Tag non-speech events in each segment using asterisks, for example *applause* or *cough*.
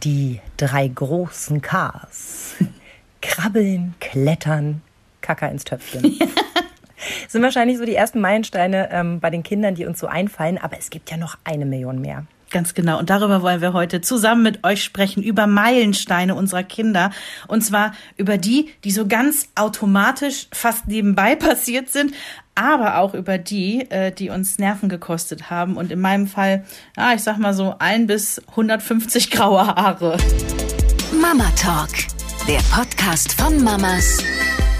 Die drei großen Ks. Krabbeln, klettern, Kacker ins Töpfchen. *laughs* sind wahrscheinlich so die ersten Meilensteine ähm, bei den Kindern, die uns so einfallen, aber es gibt ja noch eine Million mehr. Ganz genau. Und darüber wollen wir heute zusammen mit euch sprechen, über Meilensteine unserer Kinder. Und zwar über die, die so ganz automatisch fast nebenbei *laughs* passiert sind, aber auch über die, äh, die uns Nerven gekostet haben. Und in meinem Fall, ja, ich sag mal so ein bis 150 graue Haare. Mama Talk, der Podcast von Mamas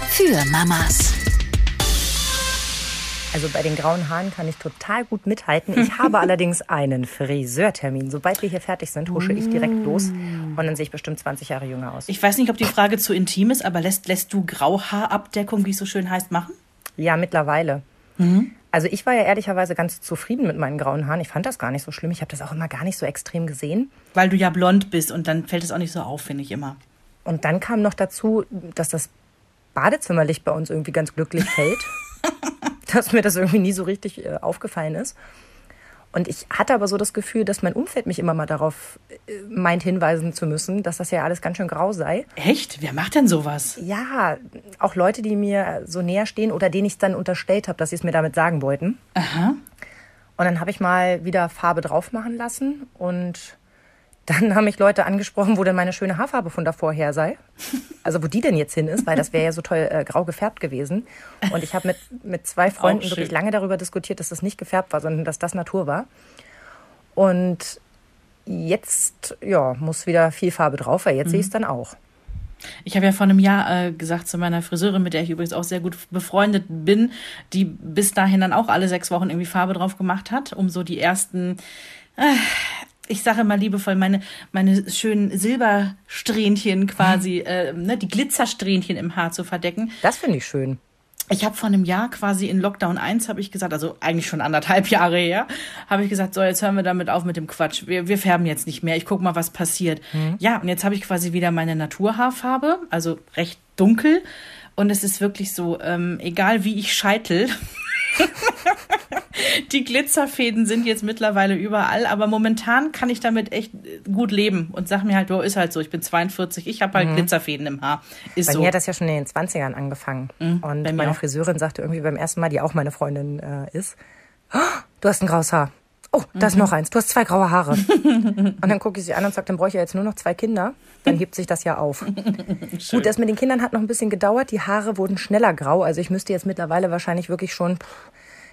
für Mamas. Also bei den grauen Haaren kann ich total gut mithalten. Ich *laughs* habe allerdings einen Friseurtermin. Sobald wir hier fertig sind, husche ich direkt los und dann sehe ich bestimmt 20 Jahre jünger aus. Ich weiß nicht, ob die Frage zu intim ist, aber lässt, lässt du Grauhaarabdeckung, wie es so schön heißt, machen? Ja, mittlerweile. Mhm. Also ich war ja ehrlicherweise ganz zufrieden mit meinen grauen Haaren. Ich fand das gar nicht so schlimm. Ich habe das auch immer gar nicht so extrem gesehen. Weil du ja blond bist und dann fällt es auch nicht so auf, finde ich immer. Und dann kam noch dazu, dass das Badezimmerlicht bei uns irgendwie ganz glücklich fällt. *laughs* dass mir das irgendwie nie so richtig äh, aufgefallen ist. Und ich hatte aber so das Gefühl, dass mein Umfeld mich immer mal darauf äh, meint, hinweisen zu müssen, dass das ja alles ganz schön grau sei. Echt? Wer macht denn sowas? Ja, auch Leute, die mir so näher stehen oder denen ich es dann unterstellt habe, dass sie es mir damit sagen wollten. Aha. Und dann habe ich mal wieder Farbe drauf machen lassen und dann haben mich Leute angesprochen, wo denn meine schöne Haarfarbe von davor her sei. Also wo die denn jetzt hin ist, weil das wäre ja so toll äh, grau gefärbt gewesen. Und ich habe mit, mit zwei Freunden wirklich lange darüber diskutiert, dass das nicht gefärbt war, sondern dass das Natur war. Und jetzt ja, muss wieder viel Farbe drauf, weil jetzt mhm. sehe ich es dann auch. Ich habe ja vor einem Jahr äh, gesagt zu meiner Friseurin, mit der ich übrigens auch sehr gut befreundet bin, die bis dahin dann auch alle sechs Wochen irgendwie Farbe drauf gemacht hat, um so die ersten äh, ich sage mal liebevoll, meine, meine schönen Silbersträhnchen quasi, mhm. äh, ne, die Glitzersträhnchen im Haar zu verdecken. Das finde ich schön. Ich habe vor einem Jahr quasi in Lockdown 1 habe ich gesagt, also eigentlich schon anderthalb Jahre her, habe ich gesagt, so jetzt hören wir damit auf mit dem Quatsch. Wir, wir färben jetzt nicht mehr. Ich guck mal, was passiert. Mhm. Ja, und jetzt habe ich quasi wieder meine Naturhaarfarbe, also recht dunkel. Und es ist wirklich so, ähm, egal wie ich scheitel, *laughs* *laughs* die Glitzerfäden sind jetzt mittlerweile überall, aber momentan kann ich damit echt gut leben und sag mir halt, du ist halt so, ich bin 42, ich habe halt mhm. Glitzerfäden im Haar. Ist bei so. mir hat das ja schon in den 20ern angefangen. Mhm, und meine auch. Friseurin sagte irgendwie beim ersten Mal, die auch meine Freundin äh, ist, oh, du hast ein graues Haar. Oh, da ist mhm. noch eins. Du hast zwei graue Haare. *laughs* und dann gucke ich sie an und sage, dann brauche ich ja jetzt nur noch zwei Kinder. Dann hebt sich das ja auf. *laughs* Gut, das mit den Kindern hat noch ein bisschen gedauert. Die Haare wurden schneller grau. Also ich müsste jetzt mittlerweile wahrscheinlich wirklich schon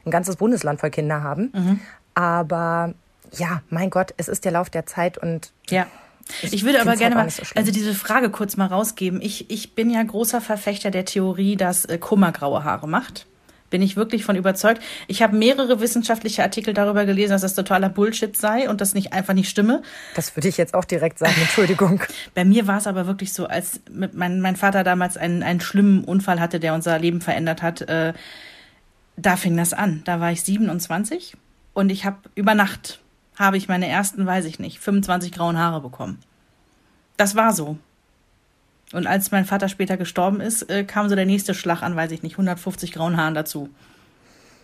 ein ganzes Bundesland voll Kinder haben. Mhm. Aber ja, mein Gott, es ist der Lauf der Zeit und ja. Ich, ich würde aber gerne mal, so also diese Frage kurz mal rausgeben. Ich, ich bin ja großer Verfechter der Theorie, dass äh, Kummer graue Haare macht. Bin ich wirklich von überzeugt. Ich habe mehrere wissenschaftliche Artikel darüber gelesen, dass das totaler Bullshit sei und das nicht einfach nicht stimme. Das würde ich jetzt auch direkt sagen, Entschuldigung. *laughs* Bei mir war es aber wirklich so, als mein, mein Vater damals einen, einen schlimmen Unfall hatte, der unser Leben verändert hat. Äh, da fing das an. Da war ich 27 und ich habe über Nacht habe ich meine ersten, weiß ich nicht, 25 grauen Haare bekommen. Das war so. Und als mein Vater später gestorben ist, äh, kam so der nächste Schlag an, weiß ich nicht, 150 grauen Haaren dazu.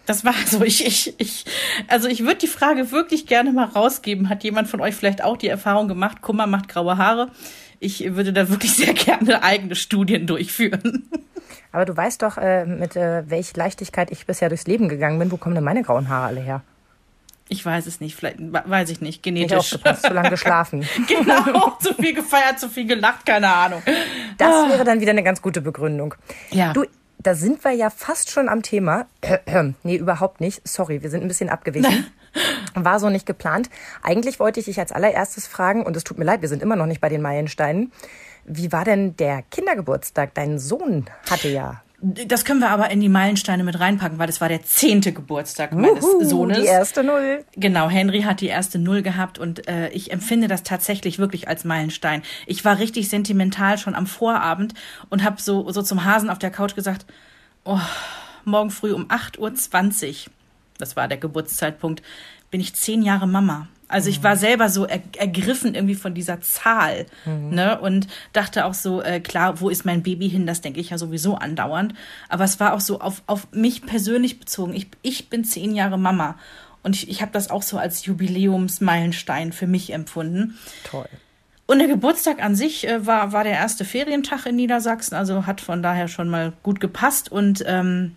Das war so, ich, ich, ich, also ich würde die Frage wirklich gerne mal rausgeben. Hat jemand von euch vielleicht auch die Erfahrung gemacht, Kummer macht graue Haare? Ich würde da wirklich sehr gerne eigene Studien durchführen. Aber du weißt doch, äh, mit äh, welch Leichtigkeit ich bisher durchs Leben gegangen bin. Wo kommen denn meine grauen Haare alle her? Ich weiß es nicht, vielleicht weiß ich nicht, genetisch. Nicht aufgepasst, zu lange geschlafen. *laughs* genau, zu viel gefeiert, zu viel gelacht, keine Ahnung. Das ah. wäre dann wieder eine ganz gute Begründung. Ja. Du, da sind wir ja fast schon am Thema. *clears throat* nee, überhaupt nicht. Sorry, wir sind ein bisschen abgewichen. *laughs* War so nicht geplant. Eigentlich wollte ich dich als allererstes fragen, und es tut mir leid, wir sind immer noch nicht bei den Meilensteinen. Wie war denn der Kindergeburtstag? Dein Sohn hatte ja das können wir aber in die Meilensteine mit reinpacken, weil das war der zehnte Geburtstag meines Uhu, Sohnes. Die erste Null. Genau, Henry hat die erste Null gehabt und äh, ich empfinde das tatsächlich wirklich als Meilenstein. Ich war richtig sentimental schon am Vorabend und habe so, so zum Hasen auf der Couch gesagt, oh, morgen früh um 8.20 Uhr, das war der Geburtszeitpunkt, bin ich zehn Jahre Mama. Also ich war selber so er, ergriffen irgendwie von dieser Zahl, mhm. ne? Und dachte auch so, äh, klar, wo ist mein Baby hin? Das denke ich ja sowieso andauernd. Aber es war auch so auf, auf mich persönlich bezogen. Ich, ich bin zehn Jahre Mama. Und ich, ich habe das auch so als Jubiläumsmeilenstein für mich empfunden. Toll. Und der Geburtstag an sich äh, war, war der erste Ferientag in Niedersachsen, also hat von daher schon mal gut gepasst. Und ähm,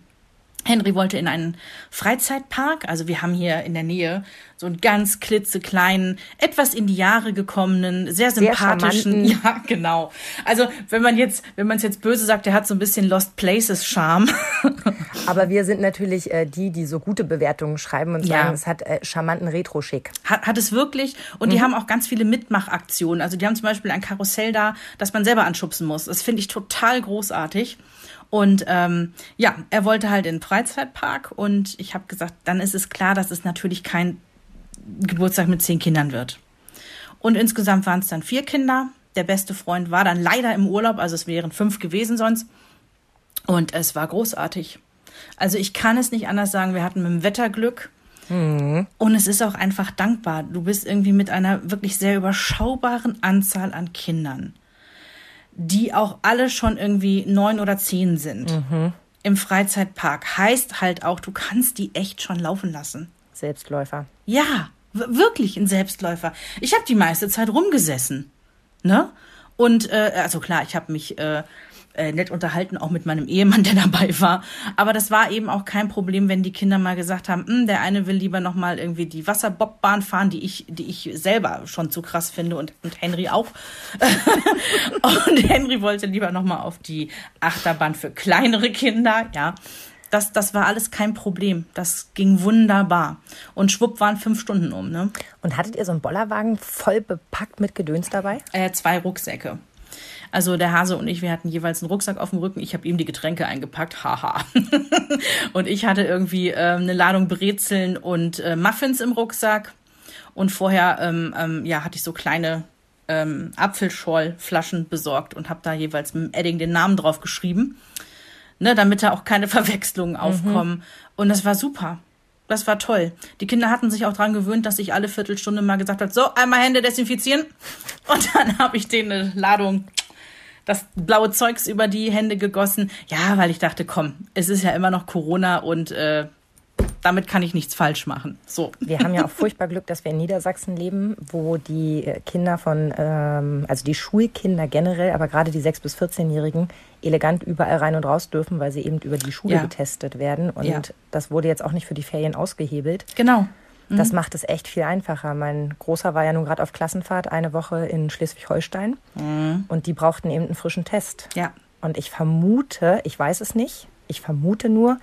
Henry wollte in einen Freizeitpark. Also wir haben hier in der Nähe so einen ganz klitzekleinen, etwas in die Jahre gekommenen, sehr sympathischen. Sehr *laughs* ja, genau. Also wenn man jetzt, wenn man es jetzt böse sagt, der hat so ein bisschen Lost Places Charme. *laughs* Aber wir sind natürlich äh, die, die so gute Bewertungen schreiben und sagen, ja. es hat äh, charmanten Retro-Schick. Hat, hat es wirklich. Und mhm. die haben auch ganz viele Mitmachaktionen. Also die haben zum Beispiel ein Karussell da, das man selber anschubsen muss. Das finde ich total großartig. Und ähm, ja, er wollte halt in den Freizeitpark und ich habe gesagt, dann ist es klar, dass es natürlich kein Geburtstag mit zehn Kindern wird. Und insgesamt waren es dann vier Kinder. Der beste Freund war dann leider im Urlaub, also es wären fünf gewesen sonst. Und es war großartig. Also ich kann es nicht anders sagen, wir hatten mit dem Wetter Glück. Mhm. Und es ist auch einfach dankbar. Du bist irgendwie mit einer wirklich sehr überschaubaren Anzahl an Kindern die auch alle schon irgendwie neun oder zehn sind. Mhm. Im Freizeitpark heißt halt auch, du kannst die echt schon laufen lassen. Selbstläufer. Ja, wirklich ein Selbstläufer. Ich habe die meiste Zeit rumgesessen. Ne? Und äh, also klar, ich habe mich äh, äh, nett unterhalten, auch mit meinem Ehemann, *laughs* der dabei war. Aber das war eben auch kein Problem, wenn die Kinder mal gesagt haben, hm, der eine will lieber noch mal irgendwie die Wasserbobbahn fahren, die ich, die ich selber schon zu krass finde und, und Henry auch. *laughs* und Henry wollte lieber noch mal auf die Achterbahn für kleinere Kinder, ja. Das, das war alles kein Problem. Das ging wunderbar. Und schwupp waren fünf Stunden um. Ne? Und hattet ihr so einen Bollerwagen voll bepackt mit Gedöns dabei? Äh, zwei Rucksäcke. Also der Hase und ich, wir hatten jeweils einen Rucksack auf dem Rücken. Ich habe ihm die Getränke eingepackt, haha. *laughs* und ich hatte irgendwie äh, eine Ladung Brezeln und äh, Muffins im Rucksack. Und vorher ähm, ähm, ja, hatte ich so kleine ähm, Apfelschorlflaschen besorgt und habe da jeweils mit Edding den Namen drauf geschrieben, ne, damit da auch keine *laughs* Verwechslungen mhm. aufkommen. Und das war super. Das war toll. Die Kinder hatten sich auch dran gewöhnt, dass ich alle Viertelstunde mal gesagt habe, so, einmal Hände desinfizieren. *laughs* Und dann habe ich denen eine Ladung das blaue Zeugs über die Hände gegossen. Ja, weil ich dachte, komm, es ist ja immer noch Corona und äh, damit kann ich nichts falsch machen. So. Wir haben ja auch furchtbar Glück, dass wir in Niedersachsen leben, wo die äh, Kinder von, ähm, also die Schulkinder generell, aber gerade die 6- bis 14-Jährigen elegant überall rein und raus dürfen, weil sie eben über die Schule ja. getestet werden. Und ja. das wurde jetzt auch nicht für die Ferien ausgehebelt. Genau. Das mhm. macht es echt viel einfacher. Mein Großer war ja nun gerade auf Klassenfahrt eine Woche in Schleswig-Holstein mhm. und die brauchten eben einen frischen Test. Ja. Und ich vermute, ich weiß es nicht, ich vermute nur,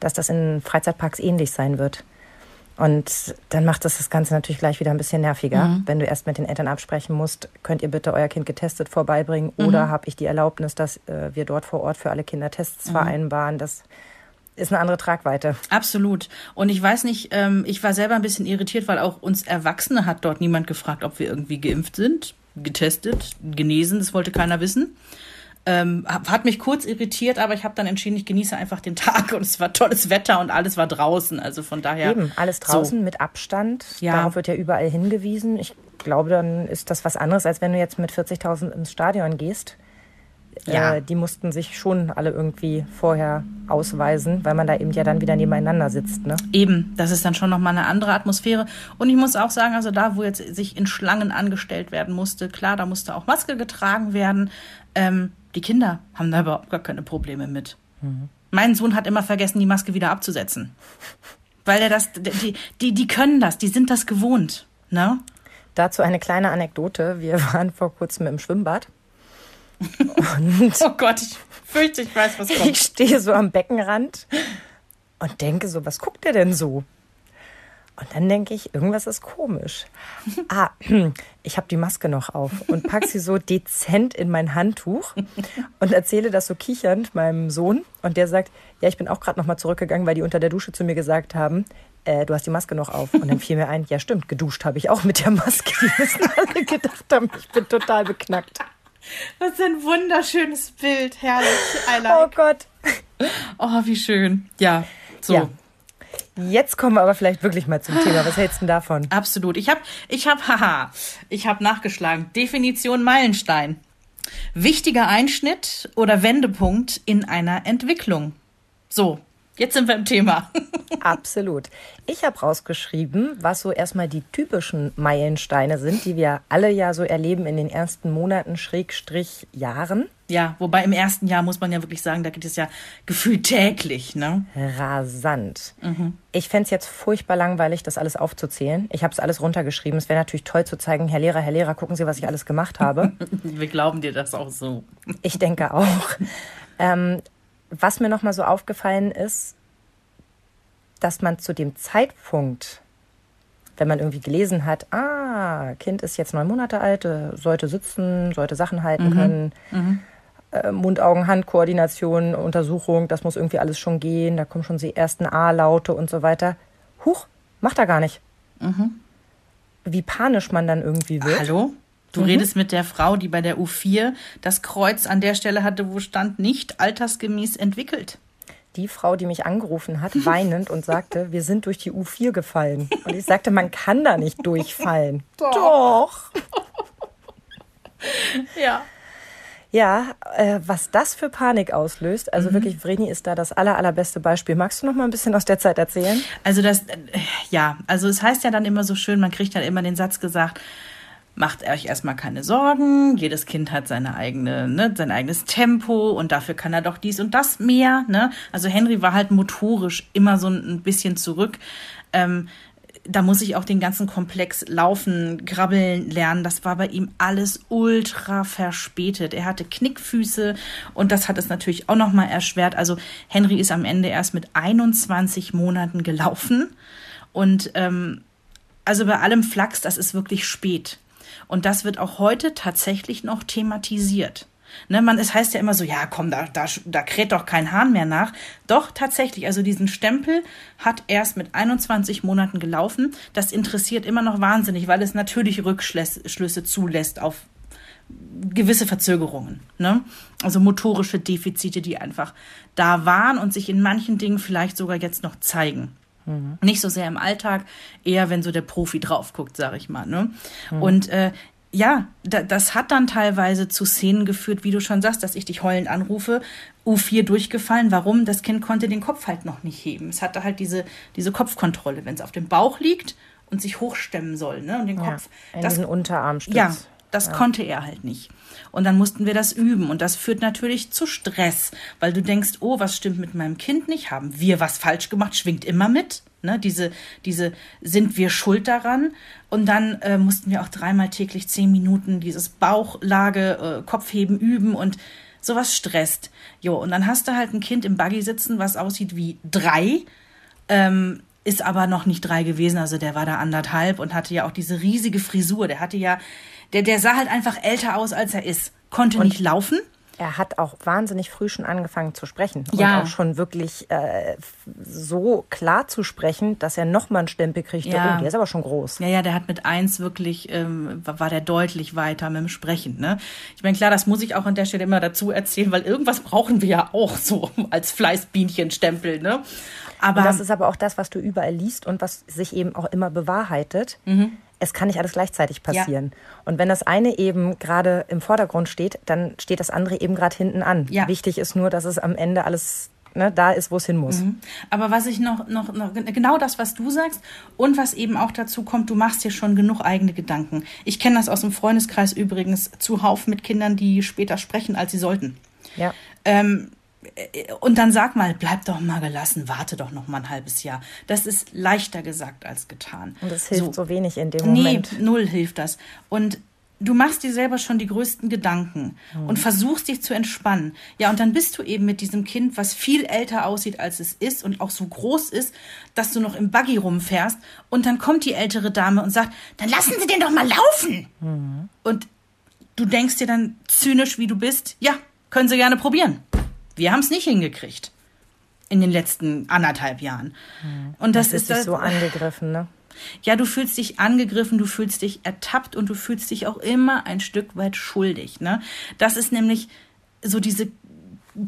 dass das in Freizeitparks ähnlich sein wird. Und dann macht das das Ganze natürlich gleich wieder ein bisschen nerviger, mhm. wenn du erst mit den Eltern absprechen musst, könnt ihr bitte euer Kind getestet vorbeibringen mhm. oder habe ich die Erlaubnis, dass äh, wir dort vor Ort für alle Kinder Tests mhm. vereinbaren. Das ist eine andere Tragweite. Absolut. Und ich weiß nicht, ähm, ich war selber ein bisschen irritiert, weil auch uns Erwachsene hat dort niemand gefragt, ob wir irgendwie geimpft sind, getestet, genesen. Das wollte keiner wissen. Ähm, hat mich kurz irritiert, aber ich habe dann entschieden, ich genieße einfach den *laughs* Tag und es war tolles Wetter und alles war draußen. Also von daher. Eben, alles draußen so. mit Abstand. Ja. Darauf wird ja überall hingewiesen. Ich glaube, dann ist das was anderes, als wenn du jetzt mit 40.000 ins Stadion gehst ja. Äh, die mussten sich schon alle irgendwie vorher ausweisen, weil man da eben ja dann wieder nebeneinander sitzt. Ne? Eben, das ist dann schon nochmal eine andere Atmosphäre. Und ich muss auch sagen, also da, wo jetzt sich in Schlangen angestellt werden musste, klar, da musste auch Maske getragen werden. Ähm, die Kinder haben da überhaupt gar keine Probleme mit. Mhm. Mein Sohn hat immer vergessen, die Maske wieder abzusetzen. Weil er das, die, die, die können das, die sind das gewohnt. Ne? Dazu eine kleine Anekdote. Wir *laughs* waren vor kurzem im Schwimmbad *laughs* oh Gott, ich fürchte, ich weiß, was kommt. Ich stehe so am Beckenrand und denke so, was guckt der denn so? Und dann denke ich, irgendwas ist komisch. Ah, *clears throat* ich habe die Maske noch auf und packe sie so dezent in mein Handtuch und erzähle das so kichernd meinem Sohn. Und der sagt, ja, ich bin auch gerade noch mal zurückgegangen, weil die unter der Dusche zu mir gesagt haben, äh, du hast die Maske noch auf. Und dann fiel mir ein, ja stimmt, geduscht habe ich auch mit der Maske. Die müssen alle gedacht haben, ich bin total beknackt. Das ist ein wunderschönes Bild. Herrlich. I like. Oh Gott. Oh, wie schön. Ja, so. Ja. Jetzt kommen wir aber vielleicht wirklich mal zum Thema. Was hältst du davon? Absolut. Ich habe, ich habe, *laughs* haha, ich habe nachgeschlagen. Definition Meilenstein. Wichtiger Einschnitt oder Wendepunkt in einer Entwicklung. So, Jetzt sind wir im Thema. Absolut. Ich habe rausgeschrieben, was so erstmal die typischen Meilensteine sind, die wir alle ja so erleben in den ersten Monaten, Schrägstrich Jahren. Ja, wobei im ersten Jahr muss man ja wirklich sagen, da geht es ja gefühlt täglich, ne? Rasant. Mhm. Ich fände es jetzt furchtbar langweilig, das alles aufzuzählen. Ich habe es alles runtergeschrieben. Es wäre natürlich toll zu zeigen, Herr Lehrer, Herr Lehrer, gucken Sie, was ich alles gemacht habe. *laughs* wir glauben dir das auch so. Ich denke auch. Ähm, was mir nochmal so aufgefallen ist, dass man zu dem Zeitpunkt, wenn man irgendwie gelesen hat, ah, Kind ist jetzt neun Monate alt, äh, sollte sitzen, sollte Sachen halten mhm. können, mhm. Äh, Mund-Augen-Hand-Koordination, Untersuchung, das muss irgendwie alles schon gehen, da kommen schon die ersten A-Laute und so weiter. Huch, macht er gar nicht. Mhm. Wie panisch man dann irgendwie wird. Hallo? Du mhm. redest mit der Frau, die bei der U4 das Kreuz an der Stelle hatte, wo stand nicht altersgemäß entwickelt. Die Frau, die mich angerufen hat, weinend und sagte, wir sind durch die U4 gefallen. Und ich sagte, man kann da nicht durchfallen. *laughs* Doch. Doch. *laughs* ja. Ja, äh, was das für Panik auslöst, also mhm. wirklich, Vreni ist da das aller, allerbeste Beispiel. Magst du noch mal ein bisschen aus der Zeit erzählen? Also das, äh, ja, also es heißt ja dann immer so schön, man kriegt dann immer den Satz gesagt, macht euch erstmal keine Sorgen. Jedes Kind hat seine eigene, ne, sein eigenes Tempo und dafür kann er doch dies und das mehr. Ne? Also Henry war halt motorisch immer so ein bisschen zurück. Ähm, da muss ich auch den ganzen Komplex laufen, krabbeln lernen. Das war bei ihm alles ultra verspätet. Er hatte Knickfüße und das hat es natürlich auch noch mal erschwert. Also Henry ist am Ende erst mit 21 Monaten gelaufen und ähm, also bei allem Flachs, das ist wirklich spät. Und das wird auch heute tatsächlich noch thematisiert. Ne, man, es heißt ja immer so, ja, komm, da, da, da kräht doch kein Hahn mehr nach. Doch, tatsächlich, also diesen Stempel hat erst mit 21 Monaten gelaufen. Das interessiert immer noch wahnsinnig, weil es natürlich Rückschlüsse zulässt auf gewisse Verzögerungen. Ne? Also motorische Defizite, die einfach da waren und sich in manchen Dingen vielleicht sogar jetzt noch zeigen. Mhm. Nicht so sehr im Alltag, eher wenn so der Profi drauf guckt, sag ich mal. Ne? Mhm. Und äh, ja, da, das hat dann teilweise zu Szenen geführt, wie du schon sagst, dass ich dich heulend anrufe, U4 durchgefallen. Warum? Das Kind konnte den Kopf halt noch nicht heben. Es hatte halt diese, diese Kopfkontrolle, wenn es auf dem Bauch liegt und sich hochstemmen soll, ne? Und den Kopf. Ja, das, Unterarmstütz. Ja, das ja. konnte er halt nicht. Und dann mussten wir das üben. Und das führt natürlich zu Stress, weil du denkst, oh, was stimmt mit meinem Kind nicht? Haben wir was falsch gemacht? Schwingt immer mit. Ne? Diese, diese, sind wir schuld daran? Und dann äh, mussten wir auch dreimal täglich zehn Minuten dieses Bauchlage, äh, Kopfheben üben und sowas stresst. Jo, und dann hast du halt ein Kind im Buggy sitzen, was aussieht wie drei. Ähm, ist aber noch nicht drei gewesen, also der war da anderthalb und hatte ja auch diese riesige Frisur. Der hatte ja, der, der sah halt einfach älter aus, als er ist. Konnte und nicht laufen. Er hat auch wahnsinnig früh schon angefangen zu sprechen. Ja. Und auch schon wirklich äh, so klar zu sprechen, dass er nochmal einen Stempel kriegt. Ja. Oh, der ist aber schon groß. Ja, ja, der hat mit eins wirklich, ähm, war der deutlich weiter mit dem Sprechen. Ne? Ich meine, klar, das muss ich auch an der Stelle immer dazu erzählen, weil irgendwas brauchen wir ja auch so *laughs* als Fleißbienchenstempel. Ne? Aber und das ist aber auch das, was du überall liest und was sich eben auch immer bewahrheitet. Mhm es kann nicht alles gleichzeitig passieren. Ja. Und wenn das eine eben gerade im Vordergrund steht, dann steht das andere eben gerade hinten an. Ja. Wichtig ist nur, dass es am Ende alles ne, da ist, wo es hin muss. Mhm. Aber was ich noch, noch, noch, genau das, was du sagst und was eben auch dazu kommt, du machst dir schon genug eigene Gedanken. Ich kenne das aus dem Freundeskreis übrigens zuhauf mit Kindern, die später sprechen, als sie sollten. Ja. Ähm, und dann sag mal, bleib doch mal gelassen, warte doch noch mal ein halbes Jahr. Das ist leichter gesagt als getan. Und das hilft so, so wenig in dem Moment. Nee, null hilft das. Und du machst dir selber schon die größten Gedanken mhm. und versuchst dich zu entspannen. Ja, und dann bist du eben mit diesem Kind, was viel älter aussieht, als es ist und auch so groß ist, dass du noch im Buggy rumfährst. Und dann kommt die ältere Dame und sagt, dann lassen Sie den doch mal laufen. Mhm. Und du denkst dir dann zynisch, wie du bist, ja, können Sie gerne probieren. Wir haben es nicht hingekriegt in den letzten anderthalb Jahren. Hm. Und das, das ist das, so angegriffen, ne? Ja, du fühlst dich angegriffen, du fühlst dich ertappt und du fühlst dich auch immer ein Stück weit schuldig. Ne? Das ist nämlich so diese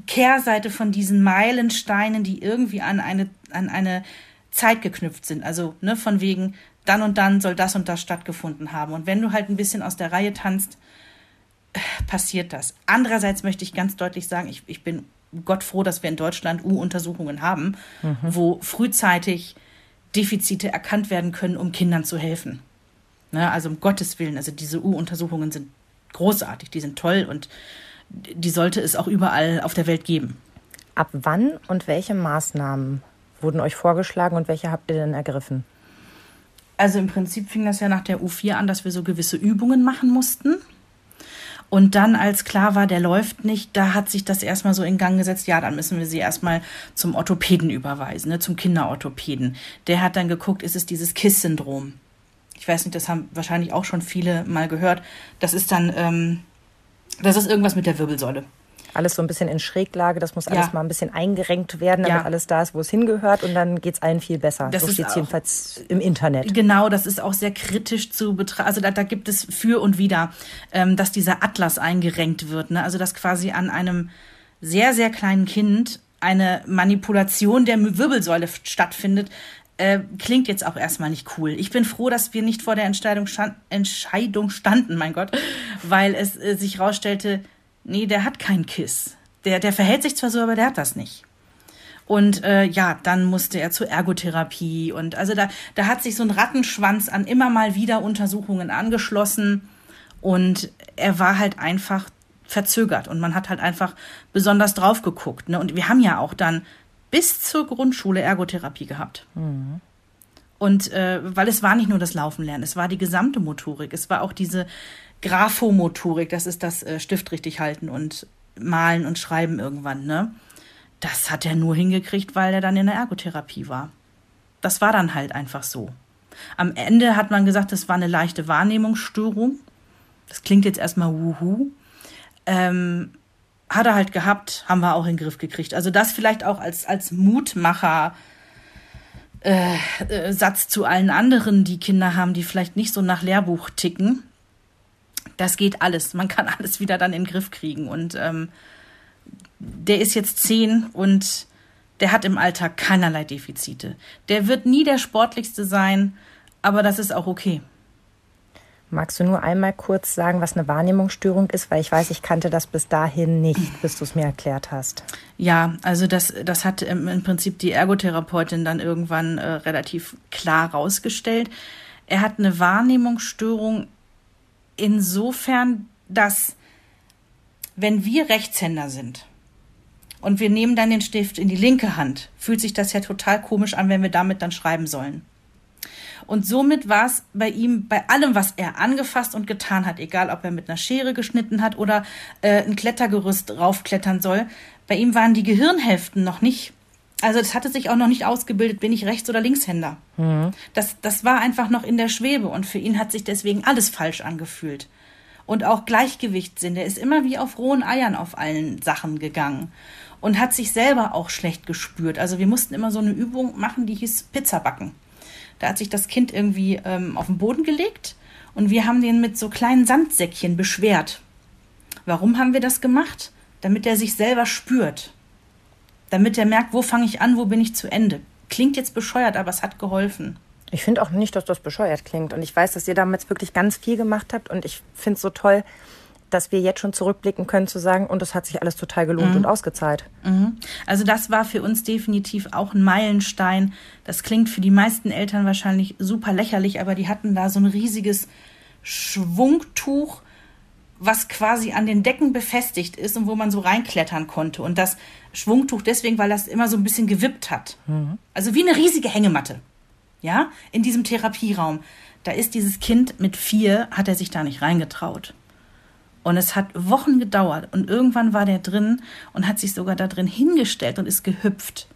Kehrseite von diesen Meilensteinen, die irgendwie an eine, an eine Zeit geknüpft sind. Also ne, von wegen, dann und dann soll das und das stattgefunden haben. Und wenn du halt ein bisschen aus der Reihe tanzt, passiert das. Andererseits möchte ich ganz deutlich sagen, ich, ich bin Gott froh, dass wir in Deutschland U-Untersuchungen haben, mhm. wo frühzeitig Defizite erkannt werden können, um Kindern zu helfen. Ne, also um Gottes Willen, also diese U-Untersuchungen sind großartig, die sind toll und die sollte es auch überall auf der Welt geben. Ab wann und welche Maßnahmen wurden euch vorgeschlagen und welche habt ihr denn ergriffen? Also im Prinzip fing das ja nach der U4 an, dass wir so gewisse Übungen machen mussten. Und dann, als klar war, der läuft nicht, da hat sich das erstmal so in Gang gesetzt, ja, dann müssen wir sie erstmal zum Orthopäden überweisen, ne, zum Kinderorthopäden. Der hat dann geguckt, ist es dieses KISS-Syndrom. Ich weiß nicht, das haben wahrscheinlich auch schon viele mal gehört. Das ist dann, ähm, das ist irgendwas mit der Wirbelsäule alles so ein bisschen in Schräglage. Das muss ja. alles mal ein bisschen eingerenkt werden, damit ja. alles da ist, wo es hingehört. Und dann geht es allen viel besser. Das so steht jedenfalls im Internet. Genau, das ist auch sehr kritisch zu betrachten. Also da, da, gibt es für und wieder, ähm, dass dieser Atlas eingerenkt wird. Ne? Also dass quasi an einem sehr, sehr kleinen Kind eine Manipulation der Wirbelsäule stattfindet, äh, klingt jetzt auch erstmal nicht cool. Ich bin froh, dass wir nicht vor der Entscheidung, stand, Entscheidung standen, mein Gott, weil es äh, sich herausstellte, nee, der hat kein Kiss. Der, der verhält sich zwar so, aber der hat das nicht. Und äh, ja, dann musste er zur Ergotherapie. Und also da, da hat sich so ein Rattenschwanz an immer mal wieder Untersuchungen angeschlossen. Und er war halt einfach verzögert. Und man hat halt einfach besonders drauf geguckt. Ne? Und wir haben ja auch dann bis zur Grundschule Ergotherapie gehabt. Mhm. Und äh, weil es war nicht nur das Laufen lernen, es war die gesamte Motorik, es war auch diese Graphomotorik, das ist das äh, Stift richtig halten und malen und schreiben irgendwann, ne? Das hat er nur hingekriegt, weil er dann in der Ergotherapie war. Das war dann halt einfach so. Am Ende hat man gesagt, das war eine leichte Wahrnehmungsstörung. Das klingt jetzt erstmal wuhu. Ähm, hat er halt gehabt, haben wir auch in den Griff gekriegt. Also das vielleicht auch als, als Mutmacher. Äh, äh, Satz zu allen anderen, die Kinder haben, die vielleicht nicht so nach Lehrbuch ticken das geht alles. Man kann alles wieder dann in den Griff kriegen. Und ähm, der ist jetzt zehn und der hat im Alltag keinerlei Defizite. Der wird nie der sportlichste sein, aber das ist auch okay. Magst du nur einmal kurz sagen, was eine Wahrnehmungsstörung ist? Weil ich weiß, ich kannte das bis dahin nicht, bis du es mir erklärt hast. Ja, also das, das hat im Prinzip die Ergotherapeutin dann irgendwann äh, relativ klar rausgestellt. Er hat eine Wahrnehmungsstörung insofern, dass wenn wir Rechtshänder sind und wir nehmen dann den Stift in die linke Hand, fühlt sich das ja total komisch an, wenn wir damit dann schreiben sollen. Und somit war es bei ihm, bei allem, was er angefasst und getan hat, egal ob er mit einer Schere geschnitten hat oder äh, ein Klettergerüst raufklettern soll, bei ihm waren die Gehirnhälften noch nicht also das hatte sich auch noch nicht ausgebildet, bin ich Rechts- oder Linkshänder. Mhm. Das, das war einfach noch in der Schwebe und für ihn hat sich deswegen alles falsch angefühlt. Und auch Gleichgewichtssinn, der ist immer wie auf rohen Eiern auf allen Sachen gegangen und hat sich selber auch schlecht gespürt. Also wir mussten immer so eine Übung machen, die hieß Pizza backen. Da hat sich das Kind irgendwie ähm, auf den Boden gelegt und wir haben den mit so kleinen Sandsäckchen beschwert. Warum haben wir das gemacht? Damit er sich selber spürt damit er merkt, wo fange ich an, wo bin ich zu Ende. Klingt jetzt bescheuert, aber es hat geholfen. Ich finde auch nicht, dass das bescheuert klingt. Und ich weiß, dass ihr damals wirklich ganz viel gemacht habt. Und ich finde es so toll, dass wir jetzt schon zurückblicken können, zu sagen, und es hat sich alles total gelohnt mhm. und ausgezahlt. Mhm. Also das war für uns definitiv auch ein Meilenstein. Das klingt für die meisten Eltern wahrscheinlich super lächerlich, aber die hatten da so ein riesiges Schwungtuch was quasi an den Decken befestigt ist und wo man so reinklettern konnte. Und das Schwungtuch deswegen, weil das immer so ein bisschen gewippt hat. Mhm. Also wie eine riesige Hängematte. Ja, in diesem Therapieraum. Da ist dieses Kind mit vier, hat er sich da nicht reingetraut. Und es hat Wochen gedauert. Und irgendwann war der drin und hat sich sogar da drin hingestellt und ist gehüpft.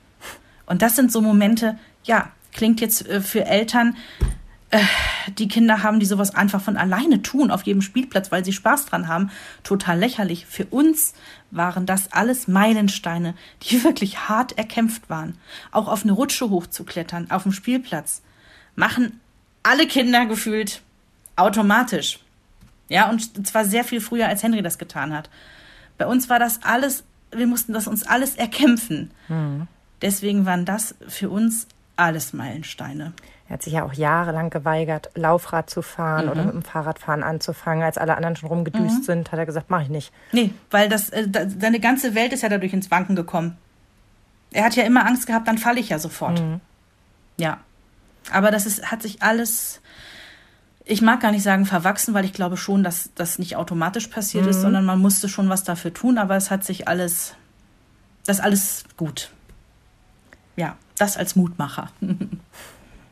Und das sind so Momente, ja, klingt jetzt äh, für Eltern die Kinder haben, die sowas einfach von alleine tun auf jedem Spielplatz, weil sie Spaß dran haben, total lächerlich. Für uns waren das alles Meilensteine, die *laughs* wirklich hart erkämpft waren. Auch auf eine Rutsche hochzuklettern, auf dem Spielplatz, machen alle Kinder gefühlt automatisch. Ja, und zwar sehr viel früher, als Henry das getan hat. Bei uns war das alles, wir mussten das uns alles erkämpfen. Mhm. Deswegen waren das für uns alles Meilensteine. Er hat sich ja auch jahrelang geweigert, Laufrad zu fahren mhm. oder mit dem Fahrradfahren anzufangen. Als alle anderen schon rumgedüst mhm. sind, hat er gesagt, mache ich nicht. Nee, weil das, äh, seine ganze Welt ist ja dadurch ins Wanken gekommen. Er hat ja immer Angst gehabt, dann falle ich ja sofort. Mhm. Ja. Aber das ist, hat sich alles, ich mag gar nicht sagen verwachsen, weil ich glaube schon, dass das nicht automatisch passiert ist, mhm. sondern man musste schon was dafür tun, aber es hat sich alles, das alles gut. Ja, das als Mutmacher. *laughs*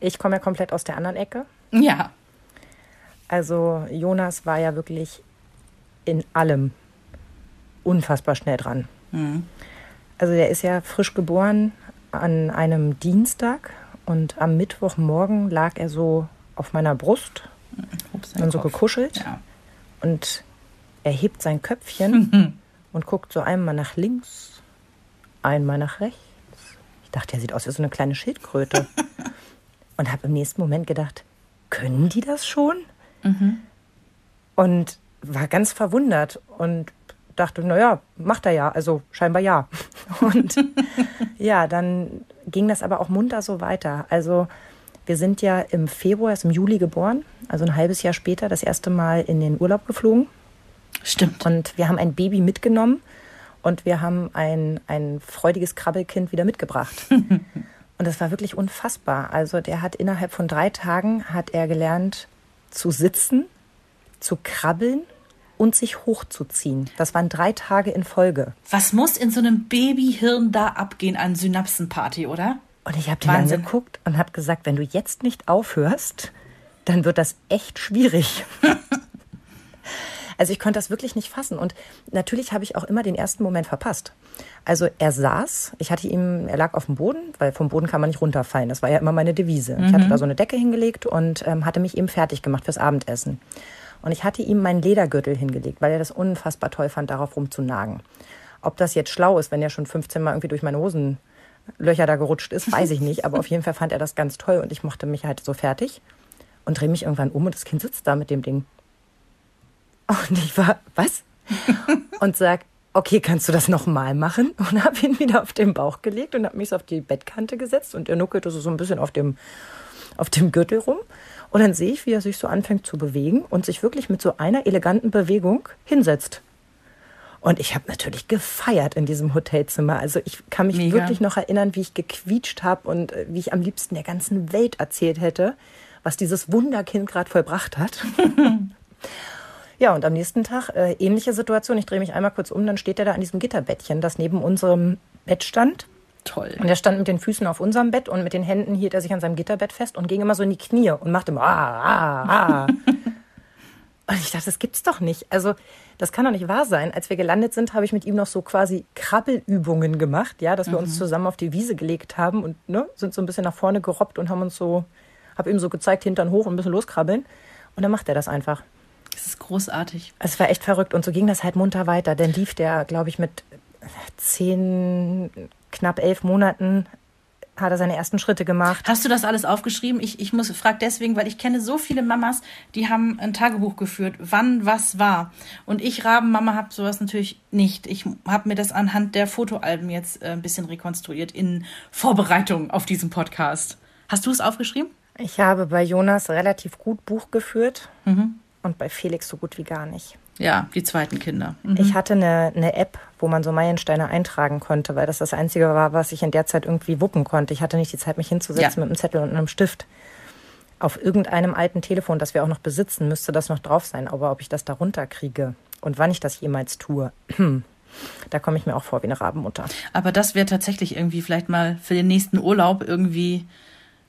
Ich komme ja komplett aus der anderen Ecke. Ja. Also Jonas war ja wirklich in allem unfassbar schnell dran. Mhm. Also der ist ja frisch geboren an einem Dienstag und am Mittwochmorgen lag er so auf meiner Brust Ups, und so Kopf. gekuschelt. Ja. Und er hebt sein Köpfchen *laughs* und guckt so einmal nach links, einmal nach rechts. Ich dachte, er sieht aus wie so eine kleine Schildkröte. *laughs* und habe im nächsten Moment gedacht, können die das schon? Mhm. Und war ganz verwundert und dachte, naja, macht er ja, also scheinbar ja. *laughs* Und *laughs* ja, dann ging das aber auch munter so weiter. Also wir sind ja im Februar, ist im Juli geboren, also ein halbes Jahr später das erste Mal in den Urlaub geflogen. Stimmt. Und wir haben ein Baby mitgenommen und wir haben ein, ein freudiges Krabbelkind wieder mitgebracht. *laughs* Und das war wirklich unfassbar. Also der hat innerhalb von drei Tagen hat er gelernt zu sitzen, zu krabbeln und sich hochzuziehen. Das waren drei Tage in Folge. Was muss in so einem Babyhirn da abgehen an Synapsenparty, oder? Und ich habe den angeguckt und habe gesagt, wenn du jetzt nicht aufhörst, dann wird das echt schwierig. *laughs* Also ich konnte das wirklich nicht fassen. Und natürlich habe ich auch immer den ersten Moment verpasst. Also er saß, ich hatte ihm, er lag auf dem Boden, weil vom Boden kann man nicht runterfallen. Das war ja immer meine Devise. Mhm. Ich hatte mhm. da so eine Decke hingelegt und ähm, hatte mich eben fertig gemacht fürs Abendessen. Und ich hatte ihm meinen Ledergürtel hingelegt, weil er das unfassbar toll fand, darauf rumzunagen. Ob das jetzt schlau ist, wenn er schon 15 Mal irgendwie durch meine Hosenlöcher da gerutscht ist, weiß ich nicht. Aber auf jeden Fall fand er das ganz toll und ich mochte mich halt so fertig und drehe mich irgendwann um und das Kind sitzt da mit dem Ding. Und ich war, was? *laughs* und sag, okay, kannst du das nochmal machen? *laughs* Und habe ihn wieder auf den Bauch gelegt und habe mich so auf die Bettkante gesetzt und er nuckelte so ein bisschen auf dem, auf dem Gürtel rum. Und dann sehe ich, wie er sich so anfängt zu bewegen und sich wirklich mit so einer eleganten Bewegung hinsetzt. Und ich habe natürlich gefeiert in diesem Hotelzimmer. Also ich kann mich Mega. wirklich noch erinnern, wie ich gequietscht habe und äh, wie ich am liebsten der ganzen Welt erzählt hätte, was dieses Wunderkind gerade vollbracht hat. *laughs* *laughs* Ja, und am nächsten Tag äh, ähnliche Situation. Ich drehe mich einmal kurz um, dann steht er da an diesem Gitterbettchen, das neben unserem Bett stand. Toll. Und er stand mit den Füßen auf unserem Bett und mit den Händen hielt er sich an seinem Gitterbett fest und ging immer so in die Knie und machte immer ah, ah, ah. *laughs* und ich dachte, das gibt's doch nicht. Also, das kann doch nicht wahr sein. Als wir gelandet sind, habe ich mit ihm noch so quasi Krabbelübungen gemacht, ja, dass wir mhm. uns zusammen auf die Wiese gelegt haben und ne, sind so ein bisschen nach vorne gerobbt und haben uns so, habe ihm so gezeigt, Hintern hoch und ein bisschen loskrabbeln. Und dann macht er das einfach. Das ist großartig. Es war echt verrückt und so ging das halt munter weiter. Dann lief der, glaube ich, mit zehn, knapp elf Monaten hat er seine ersten Schritte gemacht. Hast du das alles aufgeschrieben? Ich, ich muss frag deswegen, weil ich kenne so viele Mamas, die haben ein Tagebuch geführt, wann was war. Und ich Rabenmama habe sowas natürlich nicht. Ich habe mir das anhand der Fotoalben jetzt äh, ein bisschen rekonstruiert in Vorbereitung auf diesen Podcast. Hast du es aufgeschrieben? Ich habe bei Jonas relativ gut Buch geführt. Mhm und bei Felix so gut wie gar nicht. Ja, die zweiten Kinder. Mhm. Ich hatte eine, eine App, wo man so Meilensteine eintragen konnte, weil das das Einzige war, was ich in der Zeit irgendwie wuppen konnte. Ich hatte nicht die Zeit, mich hinzusetzen ja. mit einem Zettel und einem Stift. Auf irgendeinem alten Telefon, das wir auch noch besitzen, müsste das noch drauf sein. Aber ob ich das da runterkriege und wann ich das jemals tue, *clears throat* da komme ich mir auch vor wie eine Rabenmutter. Aber das wäre tatsächlich irgendwie vielleicht mal für den nächsten Urlaub irgendwie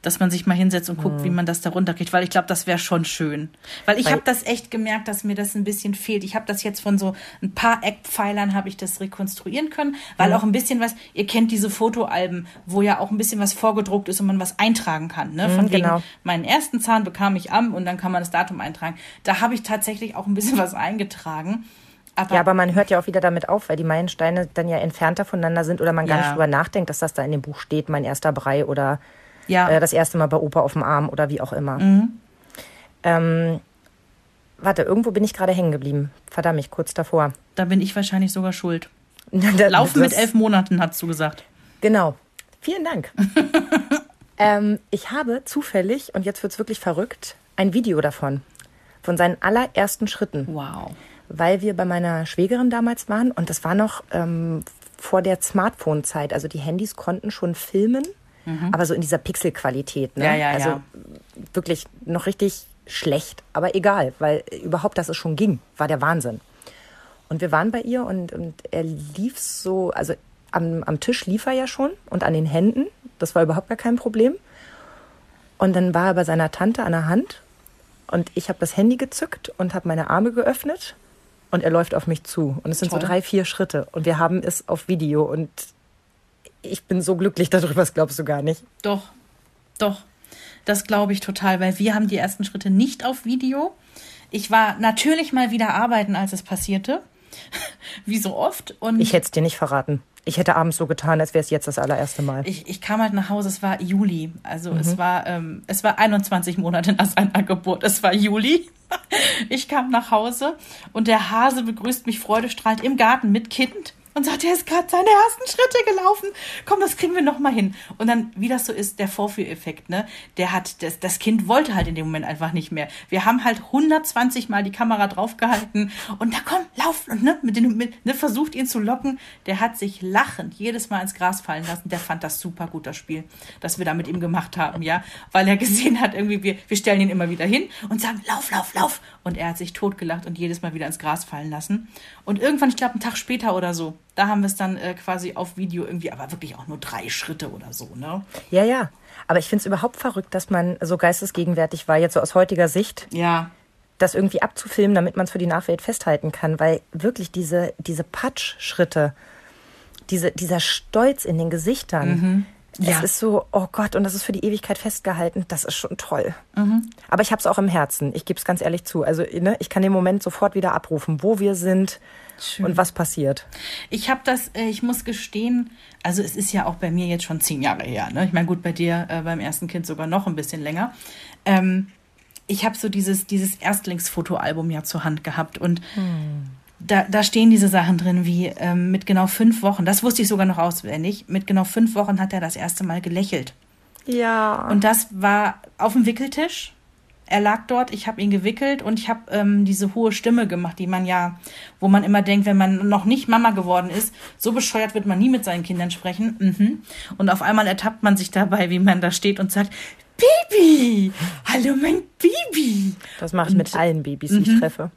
dass man sich mal hinsetzt und guckt, mhm. wie man das da runterkriegt, weil ich glaube, das wäre schon schön. Weil ich habe das echt gemerkt, dass mir das ein bisschen fehlt. Ich habe das jetzt von so ein paar Eckpfeilern habe ich das rekonstruieren können, weil mhm. auch ein bisschen was, ihr kennt diese Fotoalben, wo ja auch ein bisschen was vorgedruckt ist und man was eintragen kann, ne? Von mhm, wegen, genau. meinen ersten Zahn bekam ich am und dann kann man das Datum eintragen. Da habe ich tatsächlich auch ein bisschen was eingetragen. Aber ja, aber man hört ja auch wieder damit auf, weil die Meilensteine dann ja entfernter voneinander sind oder man gar ja. nicht drüber nachdenkt, dass das da in dem Buch steht, mein erster Brei oder ja. Äh, das erste Mal bei Opa auf dem Arm oder wie auch immer. Mhm. Ähm, warte, irgendwo bin ich gerade hängen geblieben. Verdammt, ich kurz davor. Da bin ich wahrscheinlich sogar schuld. *laughs* Laufen mit elf Monaten, hast du gesagt. Genau. Vielen Dank. *laughs* Ähm, ich habe zufällig, und jetzt wird es wirklich verrückt, ein Video davon. Von seinen allerersten Schritten. Wow. Weil wir bei meiner Schwägerin damals waren und das war noch ähm, vor der Smartphone-Zeit. Also die Handys konnten schon filmen, mhm. aber so in dieser Pixelqualität. Ne? Ja, ja, also ja. wirklich noch richtig schlecht, aber egal, weil überhaupt, dass es schon ging, war der Wahnsinn. Und wir waren bei ihr und, und er lief so, also am, am Tisch lief er ja schon und an den Händen. Das war überhaupt gar kein Problem. Und dann war er bei seiner Tante an der Hand und ich habe das Handy gezückt und habe meine Arme geöffnet und er läuft auf mich zu. Und es sind Toll. so drei, vier Schritte und wir haben es auf Video und ich bin so glücklich darüber, das glaubst du gar nicht. Doch, doch. Das glaube ich total, weil wir haben die ersten Schritte nicht auf Video. Ich war natürlich mal wieder arbeiten, als es passierte. *laughs* Wie so oft. Und ich hätte es dir nicht verraten. Ich hätte abends so getan, als wäre es jetzt das allererste Mal. Ich, ich kam halt nach Hause, es war Juli. Also mhm. es war ähm, es war 21 Monate nach seiner Geburt. Es war Juli. *laughs* Ich kam nach Hause und der Hase begrüßt mich freudestrahlend im Garten mit Kind und sagt, er ist gerade seine ersten Schritte gelaufen. Komm, das kriegen wir noch mal hin. Und dann, wie das so ist, der Vorführeffekt, ne? Der hat, das, das Kind wollte halt in dem Moment einfach nicht mehr. Wir haben halt 120 Mal die Kamera draufgehalten und da komm, lauf und ne, mit den, mit, ne, versucht ihn zu locken. Der hat sich lachend jedes Mal ins Gras fallen lassen. Der fand das super gut, das Spiel, das wir da mit ihm gemacht haben, ja, weil er gesehen hat, irgendwie wir, wir stellen ihn immer wieder hin und sagen, lauf, lauf, lauf. Und er hat sich totgelacht und jedes Mal wieder ins Gras fallen lassen. Und irgendwann, ich glaube, einen Tag später oder so, da haben wir es dann äh, quasi auf Video irgendwie, aber wirklich auch nur drei Schritte oder so, ne? Ja, ja. Aber ich finde es überhaupt verrückt, dass man so geistesgegenwärtig war, jetzt so aus heutiger Sicht. Ja. Das irgendwie abzufilmen, damit man es für die Nachwelt festhalten kann, weil wirklich diese, diese Patsch-Schritte, diese, dieser Stolz in den Gesichtern, mhm. Ja. Es ist so, oh Gott, und das ist für die Ewigkeit festgehalten. Das ist schon toll. Mhm. Aber ich habe es auch im Herzen. Ich gebe es ganz ehrlich zu. Also ne, ich kann den Moment sofort wieder abrufen, wo wir sind Schön. und was passiert. Ich habe das, äh, ich muss gestehen, also es ist ja auch bei mir jetzt schon zehn Jahre her. Ne? Ich meine, gut, bei dir äh, beim ersten Kind sogar noch ein bisschen länger. Ähm, ich habe so dieses, dieses Erstlingsfotoalbum ja zur Hand gehabt und hm da, da stehen diese Sachen drin wie ähm, mit genau fünf Wochen, das wusste ich sogar noch auswendig, mit genau fünf Wochen hat er das erste Mal gelächelt. Ja. Und das war auf dem Wickeltisch. Er lag dort, ich habe ihn gewickelt und ich habe ähm, diese hohe Stimme gemacht, die man ja, wo man immer denkt, wenn man noch nicht Mama geworden ist, so bescheuert wird man nie mit seinen Kindern sprechen. Mhm. Und auf einmal ertappt man sich dabei, wie man da steht und sagt, Baby, hallo mein Baby. Das mache ich mit allen Babys, die ich mhm. treffe.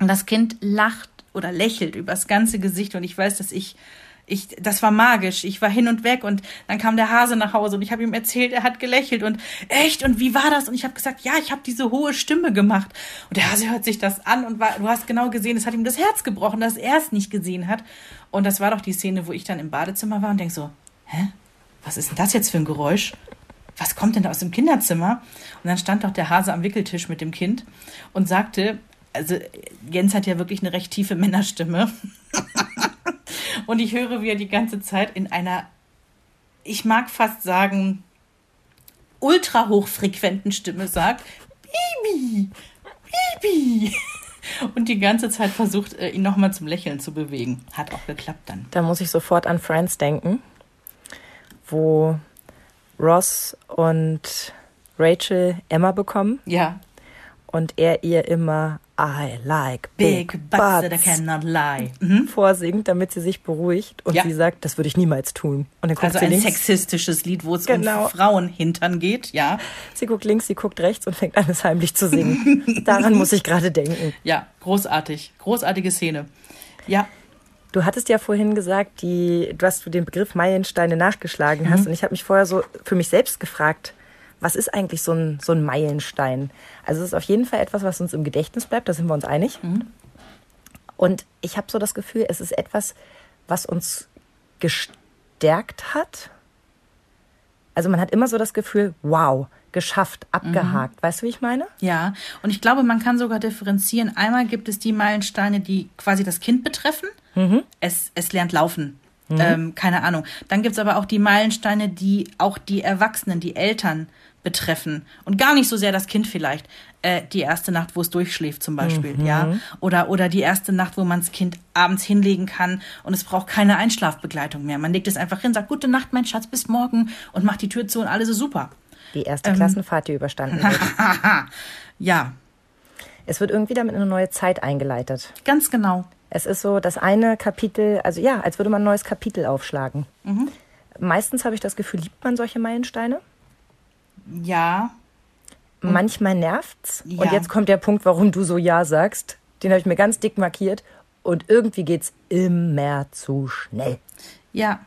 Und das Kind lacht oder lächelt übers ganze Gesicht und ich weiß, dass ich ich, das war magisch. Ich war hin und weg und dann kam der Hase nach Hause und ich habe ihm erzählt, er hat gelächelt und echt und wie war das? Und ich habe gesagt, ja, ich habe diese hohe Stimme gemacht. Und der Hase hört sich das an und war, du hast genau gesehen, es hat ihm das Herz gebrochen, dass er es nicht gesehen hat. Und das war doch die Szene, wo ich dann im Badezimmer war und denk so, hä? Was ist denn das jetzt für ein Geräusch? Was kommt denn da aus dem Kinderzimmer? Und dann stand doch der Hase am Wickeltisch mit dem Kind und sagte, also Jens hat ja wirklich eine recht tiefe Männerstimme. *laughs* und ich höre, wie er die ganze Zeit in einer, ich mag fast sagen, ultra hochfrequenten Stimme sagt, Bibi, Bibi. Und die ganze Zeit versucht, äh, ihn nochmal zum Lächeln zu bewegen. Hat auch geklappt dann. Da muss ich sofort an Friends denken, wo Ross und Rachel Emma bekommen. Ja. Und er ihr immer I like big, big butts, butts that cannot lie. Mhm. vorsingt, damit sie sich beruhigt und ja. sie sagt, das würde ich niemals tun. Und dann guckt also sie ein links. sexistisches Lied, wo es genau. um Frauenhintern geht, ja. Sie guckt links, sie guckt rechts und fängt an, es heimlich zu singen. *laughs* Daran muss ich gerade denken. Ja, großartig. Großartige Szene. Ja. Du hattest ja vorhin gesagt, die, du hast den Begriff Meilensteine nachgeschlagen hast. Mhm. Und ich habe mich vorher so für mich selbst gefragt, was ist eigentlich so ein, so ein Meilenstein? Also es ist auf jeden Fall etwas, was uns im Gedächtnis bleibt, da sind wir uns einig. Mhm. Und ich habe so das Gefühl, es ist etwas, was uns gestärkt hat. Also man hat immer so das Gefühl, wow, geschafft, abgehakt. Mhm. Weißt du, wie ich meine? Ja, und ich glaube, man kann sogar differenzieren. Einmal gibt es die Meilensteine, die quasi das Kind betreffen. Mhm. Es, es lernt laufen. Mhm. Ähm, keine Ahnung. Dann gibt es aber auch die Meilensteine, die auch die Erwachsenen, die Eltern betreffen und gar nicht so sehr das Kind vielleicht. Äh, die erste Nacht, wo es durchschläft zum Beispiel, mhm. ja, oder oder die erste Nacht, wo man das Kind abends hinlegen kann und es braucht keine Einschlafbegleitung mehr. Man legt es einfach hin, sagt gute Nacht, mein Schatz, bis morgen und macht die Tür zu und alles ist super. Die erste ähm, Klassenfahrt, die überstanden wird. *laughs* ja. Es wird irgendwie damit eine neue Zeit eingeleitet. Ganz genau. Es ist so, das eine Kapitel, also ja, als würde man ein neues Kapitel aufschlagen. Mhm. Meistens habe ich das Gefühl, liebt man solche Meilensteine? Ja. Und Manchmal nervt's. Ja. Und jetzt kommt der Punkt, warum du so Ja sagst. Den habe ich mir ganz dick markiert. Und irgendwie geht's immer zu schnell. Ja.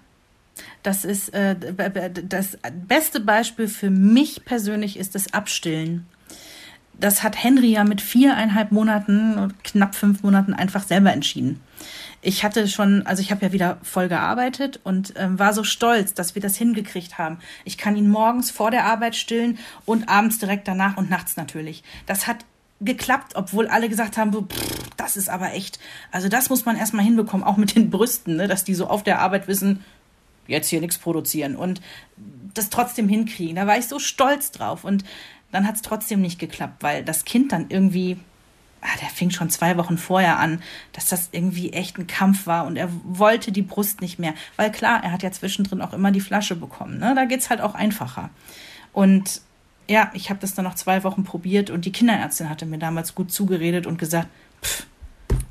Das ist äh, das beste Beispiel für mich persönlich ist das Abstillen das hat Henry ja mit viereinhalb Monaten und knapp fünf Monaten einfach selber entschieden. Ich hatte schon, also ich habe ja wieder voll gearbeitet und ähm, war so stolz, dass wir das hingekriegt haben. Ich kann ihn morgens vor der Arbeit stillen und abends direkt danach und nachts natürlich. Das hat geklappt, obwohl alle gesagt haben, so, pff, das ist aber echt. Also das muss man erstmal hinbekommen, auch mit den Brüsten, ne, dass die so auf der Arbeit wissen, jetzt hier nichts produzieren und das trotzdem hinkriegen. Da war ich so stolz drauf und dann hat es trotzdem nicht geklappt, weil das Kind dann irgendwie, ah, der fing schon zwei Wochen vorher an, dass das irgendwie echt ein Kampf war und er wollte die Brust nicht mehr. Weil klar, er hat ja zwischendrin auch immer die Flasche bekommen. Ne? Da es halt auch einfacher. Und ja, ich habe das dann noch zwei Wochen probiert und die Kinderärztin hatte mir damals gut zugeredet und gesagt, pff,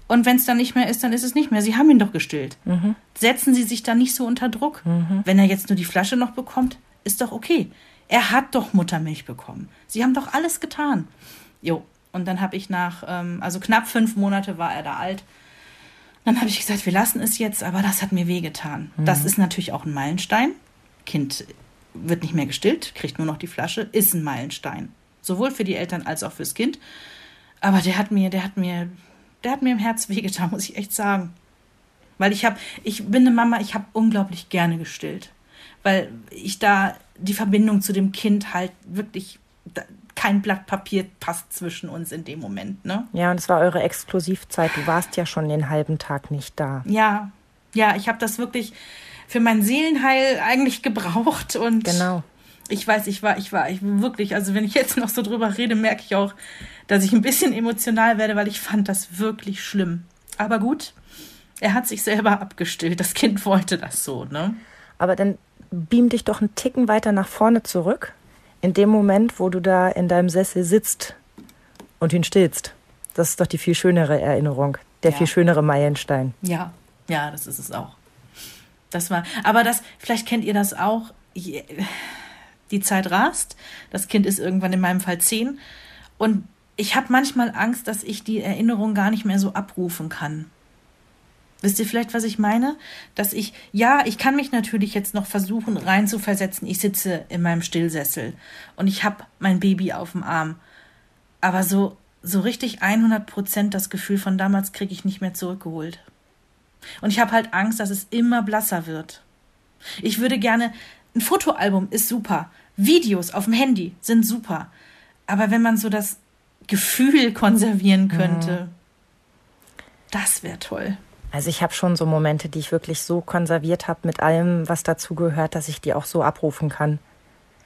und wenn es dann nicht mehr ist, dann ist es nicht mehr. Sie haben ihn doch gestillt. Mhm. Setzen Sie sich da nicht so unter Druck. Mhm. Wenn er jetzt nur die Flasche noch bekommt, ist doch okay. Er hat doch Muttermilch bekommen. Sie haben doch alles getan. Jo, und dann habe ich nach, ähm, also knapp fünf Monate war er da alt. Dann habe ich gesagt, wir lassen es jetzt, aber das hat mir wehgetan. Mhm. Das ist natürlich auch ein Meilenstein. Kind wird nicht mehr gestillt, kriegt nur noch die Flasche, ist ein Meilenstein. Sowohl für die Eltern als auch fürs Kind. Aber der hat mir, der hat mir, der hat mir im Herz wehgetan, *laughs* muss ich echt sagen. Weil ich habe, ich bin eine Mama, ich habe unglaublich gerne gestillt. Weil ich da die Verbindung zu dem Kind halt wirklich kein Blatt Papier passt zwischen uns in dem Moment, ne? Ja, und es war eure Exklusivzeit. Du warst ja schon den halben Tag nicht da. Ja, ja, ich habe das wirklich für mein Seelenheil eigentlich gebraucht und genau. Ich weiß, ich war, ich war, ich wirklich, also wenn ich jetzt noch so drüber rede, merke ich auch, dass ich ein bisschen emotional werde, weil ich fand das wirklich schlimm. Aber gut, er hat sich selber abgestillt. Das Kind wollte das so, ne? Aber dann beam dich doch einen Ticken weiter nach vorne zurück. In dem Moment, wo du da in deinem Sessel sitzt und ihn stillst. Das ist doch die viel schönere Erinnerung, der ja. viel schönere Meilenstein. Ja, ja, das ist es auch. Das war, aber das, vielleicht kennt ihr das auch. Die Zeit rast. Das Kind ist irgendwann in meinem Fall zehn. Und ich habe manchmal Angst, dass ich die Erinnerung gar nicht mehr so abrufen kann. Wisst ihr vielleicht, was ich meine? Dass ich, ja, ich kann mich natürlich jetzt noch versuchen reinzuversetzen. Ich sitze in meinem Stillsessel und ich habe mein Baby auf dem Arm. Aber so, so richtig 100 Prozent das Gefühl von damals kriege ich nicht mehr zurückgeholt. Und ich habe halt Angst, dass es immer blasser wird. Ich würde gerne, ein Fotoalbum ist super. Videos auf dem Handy sind super. Aber wenn man so das Gefühl konservieren könnte, mhm. das wäre toll. Also ich habe schon so Momente, die ich wirklich so konserviert habe mit allem, was dazu gehört, dass ich die auch so abrufen kann.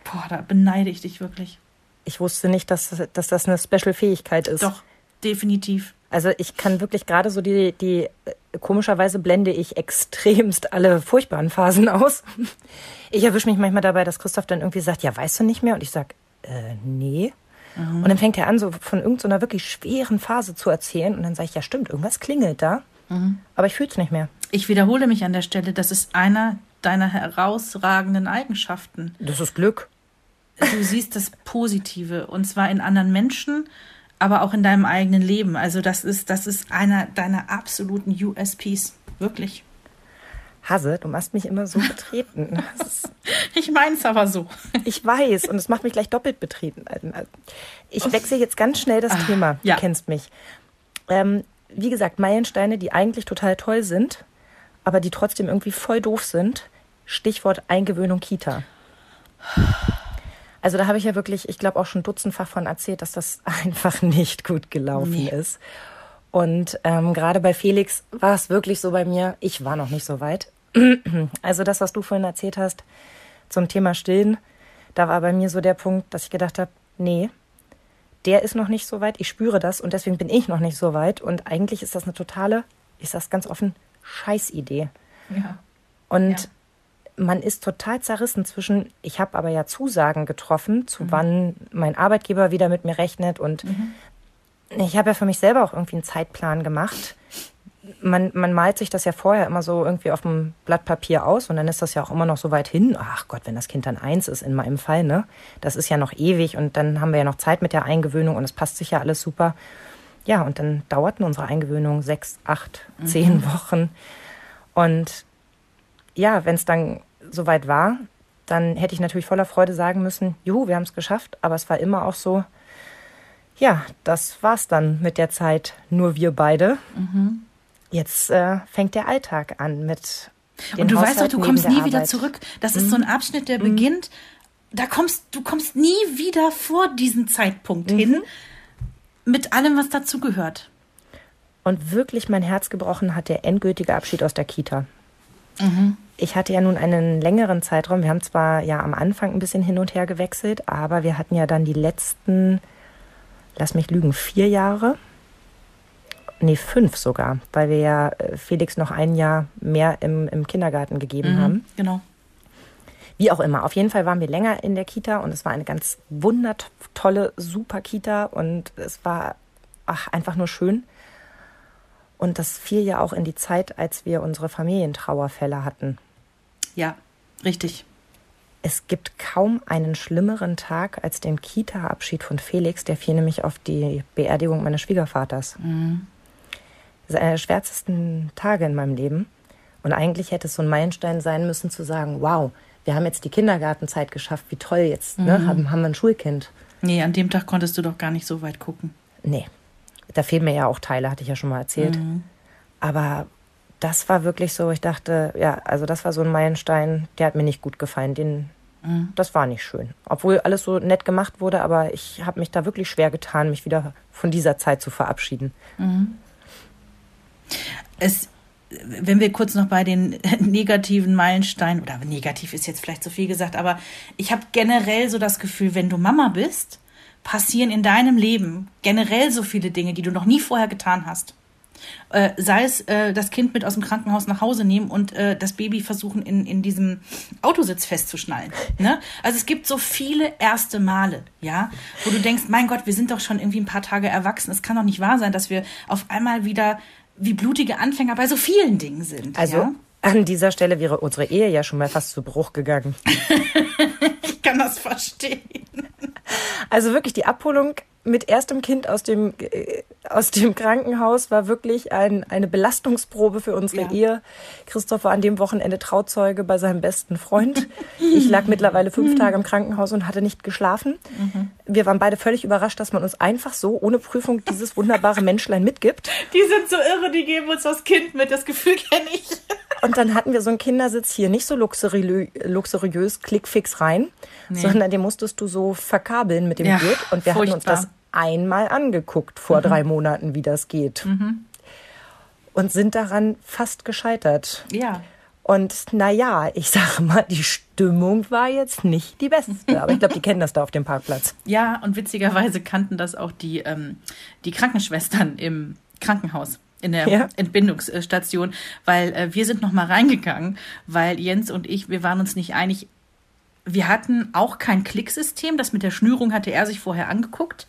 Boah, da beneide ich dich wirklich. Ich wusste nicht, dass, dass das eine Special-Fähigkeit ist. Doch, definitiv. Also ich kann wirklich gerade so die, die, komischerweise blende ich extremst alle furchtbaren Phasen aus. Ich erwische mich manchmal dabei, dass Christoph dann irgendwie sagt, ja, weißt du nicht mehr? Und ich sag, äh, nee. Mhm. Und dann fängt er an, so von irgendeiner wirklich schweren Phase zu erzählen. Und dann sage ich, ja, stimmt, irgendwas klingelt da. Mhm. Aber ich fühle es nicht mehr. Ich wiederhole mich an der Stelle, das ist einer deiner herausragenden Eigenschaften. Das ist Glück. Du siehst das Positive und zwar in anderen Menschen, aber auch in deinem eigenen Leben. Also das ist, das ist einer deiner absoluten USPs. Wirklich. Hase, du machst mich immer so *laughs* betreten. ich meine es aber so. Ich weiß und es macht mich gleich doppelt betreten. Also, ich wechsle jetzt ganz schnell das Ach, Thema. Du ja. kennst mich. Ähm, wie gesagt, Meilensteine, die eigentlich total toll sind, aber die trotzdem irgendwie voll doof sind. Stichwort Eingewöhnung Kita. Also da habe ich ja wirklich, ich glaube auch schon dutzendfach von erzählt, dass das *laughs* einfach nicht gut gelaufen nee. ist. Und ähm, gerade bei Felix war es wirklich so bei mir, ich war noch nicht so weit. *clears throat* Also das, was du vorhin erzählt hast zum Thema Stillen, da war bei mir so der Punkt, dass ich gedacht habe, nee, der ist noch nicht so weit, ich spüre das und deswegen bin ich noch nicht so weit. Und eigentlich ist das eine totale, ich sag's ganz offen, Scheißidee. Ja. Und ja. man ist total zerrissen zwischen, ich habe aber ja Zusagen getroffen, zu mhm. wann mein Arbeitgeber wieder mit mir rechnet. Und mhm. ich habe ja für mich selber auch irgendwie einen Zeitplan gemacht. Man, man malt sich das ja vorher immer so irgendwie auf dem Blatt Papier aus und dann ist das ja auch immer noch so weit hin. Ach Gott, wenn das Kind dann eins ist in meinem Fall, ne? Das ist ja noch ewig und dann haben wir ja noch Zeit mit der Eingewöhnung und es passt sich ja alles super. Ja, und dann dauerten unsere Eingewöhnungen sechs, acht, mhm. zehn Wochen. Und ja, wenn es dann soweit war, dann hätte ich natürlich voller Freude sagen müssen, juhu, wir haben es geschafft. Aber es war immer auch so, ja, das war's dann mit der Zeit, nur wir beide. Mhm. Jetzt äh, fängt der Alltag an mit. Und du weißt doch, du kommst nie Arbeit. wieder zurück. Das ist mhm. so ein. Abschnitt, der mhm. beginnt. Da kommst du kommst nie wieder vor diesen Zeitpunkt mhm. hin mit allem, was dazugehört. Und wirklich mein Herz gebrochen hat der endgültige Abschied aus der Kita. Mhm. Ich hatte ja nun einen längeren Zeitraum. Wir haben zwar ja am Anfang ein bisschen hin und her gewechselt, aber wir hatten ja dann die letzten, lass mich lügen, vier Jahre. Nee, fünf sogar, weil wir ja äh, Felix noch ein Jahr mehr im, im Kindergarten gegeben mhm, haben. Genau. Wie auch immer. Auf jeden Fall waren wir länger in der Kita und es war eine ganz wundertolle, super Kita und es war ach, einfach nur schön. Und das fiel ja auch in die Zeit, als wir unsere Familientrauerfälle hatten. Ja, richtig. Es gibt kaum einen schlimmeren Tag als den Kita-Abschied von Felix. Der fiel nämlich auf die Beerdigung meines Schwiegervaters. Mhm. Das ist einer der schwärzesten Tage in meinem Leben. Und eigentlich hätte es so ein Meilenstein sein müssen, zu sagen: Wow, wir haben jetzt die Kindergartenzeit geschafft. Wie toll jetzt, ne? mhm. ne? haben, haben wir ein Schulkind. Nee, an dem Tag konntest du doch gar nicht so weit gucken. Nee, da fehlen mir ja auch Teile, hatte ich ja schon mal erzählt. Mhm. Aber das war wirklich so, ich dachte, ja, also das war so ein Meilenstein, der hat mir nicht gut gefallen. Den, mhm. Das war nicht schön. Obwohl alles so nett gemacht wurde, aber ich habe mich da wirklich schwer getan, mich wieder von dieser Zeit zu verabschieden. Mhm. Es, wenn wir kurz noch bei den *laughs* negativen Meilensteinen, oder negativ ist jetzt vielleicht zu viel gesagt, aber ich habe generell so das Gefühl, wenn du Mama bist, passieren in deinem Leben generell so viele Dinge, die du noch nie vorher getan hast. Äh, sei es äh, das Kind mit aus dem Krankenhaus nach Hause nehmen und äh, das Baby versuchen in, in diesem Autositz festzuschnallen. Ne? Also es gibt so viele erste Male, ja, wo du denkst, mein Gott, wir sind doch schon irgendwie ein paar Tage erwachsen. Es kann doch nicht wahr sein, dass wir auf einmal wieder wie blutige Anfänger bei so vielen Dingen sind. Also ja? an dieser Stelle wäre unsere Ehe ja schon mal fast zu Bruch gegangen. *laughs* ich kann das verstehen. Also wirklich die Abholung mit erstem Kind aus dem, äh, aus dem Krankenhaus war wirklich ein, eine Belastungsprobe für unsere ja. Ehe. Christoph war an dem Wochenende Trauzeuge bei seinem besten Freund. Ich lag mittlerweile fünf Tage im Krankenhaus und hatte nicht geschlafen. Mhm. Wir waren beide völlig überrascht, dass man uns einfach so ohne Prüfung dieses wunderbare *laughs* Menschlein mitgibt. Die sind so irre, die geben uns das Kind mit. Das Gefühl kenne ich. *laughs* Und dann hatten wir so einen Kindersitz hier, nicht so luxuriös, luxuriös klickfix rein, nee. sondern den musstest du so verkabeln mit dem ja, Gurt. Und wir furchtbar. hatten uns das einmal angeguckt vor mhm. drei Monaten, wie das geht. Mhm. Und sind daran fast gescheitert. Ja. Und naja, ich sage mal, die Stimmung war jetzt nicht die beste. Aber ich glaube, die kennen das da auf dem Parkplatz. Ja, und witzigerweise kannten das auch die, ähm, die Krankenschwestern im Krankenhaus in der ja. Entbindungsstation, weil äh, wir sind noch mal reingegangen, weil Jens und ich, wir waren uns nicht einig. Wir hatten auch kein Klicksystem, das mit der Schnürung hatte er sich vorher angeguckt.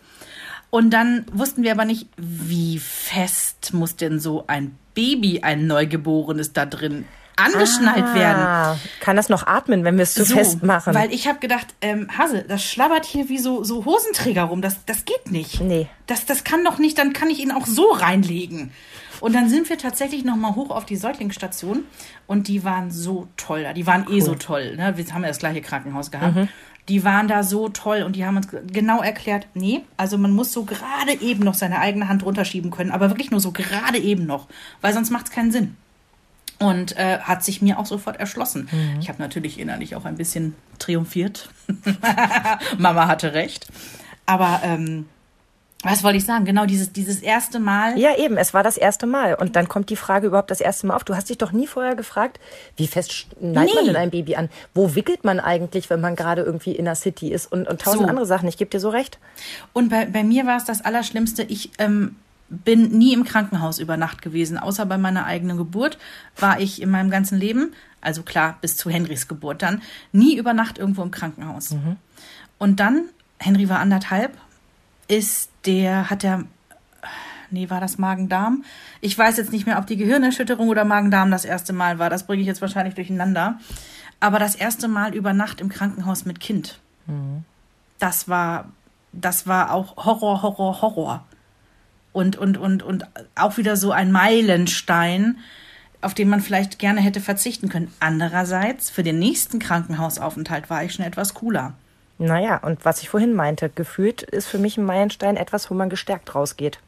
Und dann wussten wir aber nicht, wie fest muss denn so ein Baby, ein Neugeborenes da drin angeschnallt ah, werden. Kann das noch atmen, wenn wir es zu so, fest machen? Weil ich habe gedacht, ähm, Hase, das schlabbert hier wie so, so Hosenträger rum. Das, das geht nicht. Nee. Das, das kann doch nicht, dann kann ich ihn auch so reinlegen. Und dann sind wir tatsächlich noch mal hoch auf die Säuglingsstation und die waren so toll. Die waren cool. eh so toll. Ne? Wir haben ja das gleiche Krankenhaus gehabt. Mhm. Die waren da so toll und die haben uns genau erklärt, nee, also man muss so gerade eben noch seine eigene Hand runterschieben können, aber wirklich nur so gerade eben noch, weil sonst macht es keinen Sinn. Und äh, hat sich mir auch sofort erschlossen. Mhm. Ich habe natürlich innerlich auch ein bisschen triumphiert. *laughs* Mama hatte recht. Aber ähm, was wollte ich sagen? Genau, dieses, dieses erste Mal. Ja, eben, es war das erste Mal. Und dann kommt die Frage überhaupt das erste Mal auf. Du hast dich doch nie vorher gefragt, wie fest neigt nee. man denn ein Baby an? Wo wickelt man eigentlich, wenn man gerade irgendwie in der City ist? Und, und tausend so. andere Sachen. Ich gebe dir so recht. Und bei, bei mir war es das Allerschlimmste. Ich ähm, bin nie im Krankenhaus über Nacht gewesen, außer bei meiner eigenen Geburt war ich in meinem ganzen Leben, also klar bis zu Henrys Geburt dann, nie über Nacht irgendwo im Krankenhaus. Mhm. Und dann, Henry war anderthalb, ist der, hat der, nee, war das Magen-Darm? Ich weiß jetzt nicht mehr, ob die Gehirnerschütterung oder Magen-Darm das erste Mal war. Das bringe ich jetzt wahrscheinlich durcheinander. Aber das erste Mal über Nacht im Krankenhaus mit Kind. Mhm. Das war, das war auch Horror, Horror, Horror und, und, und, und auch wieder so ein Meilenstein, auf den man vielleicht gerne hätte verzichten können. Andererseits, für den nächsten Krankenhausaufenthalt war ich schon etwas cooler. Naja, und was ich vorhin meinte, gefühlt ist für mich ein Meilenstein etwas, wo man gestärkt rausgeht.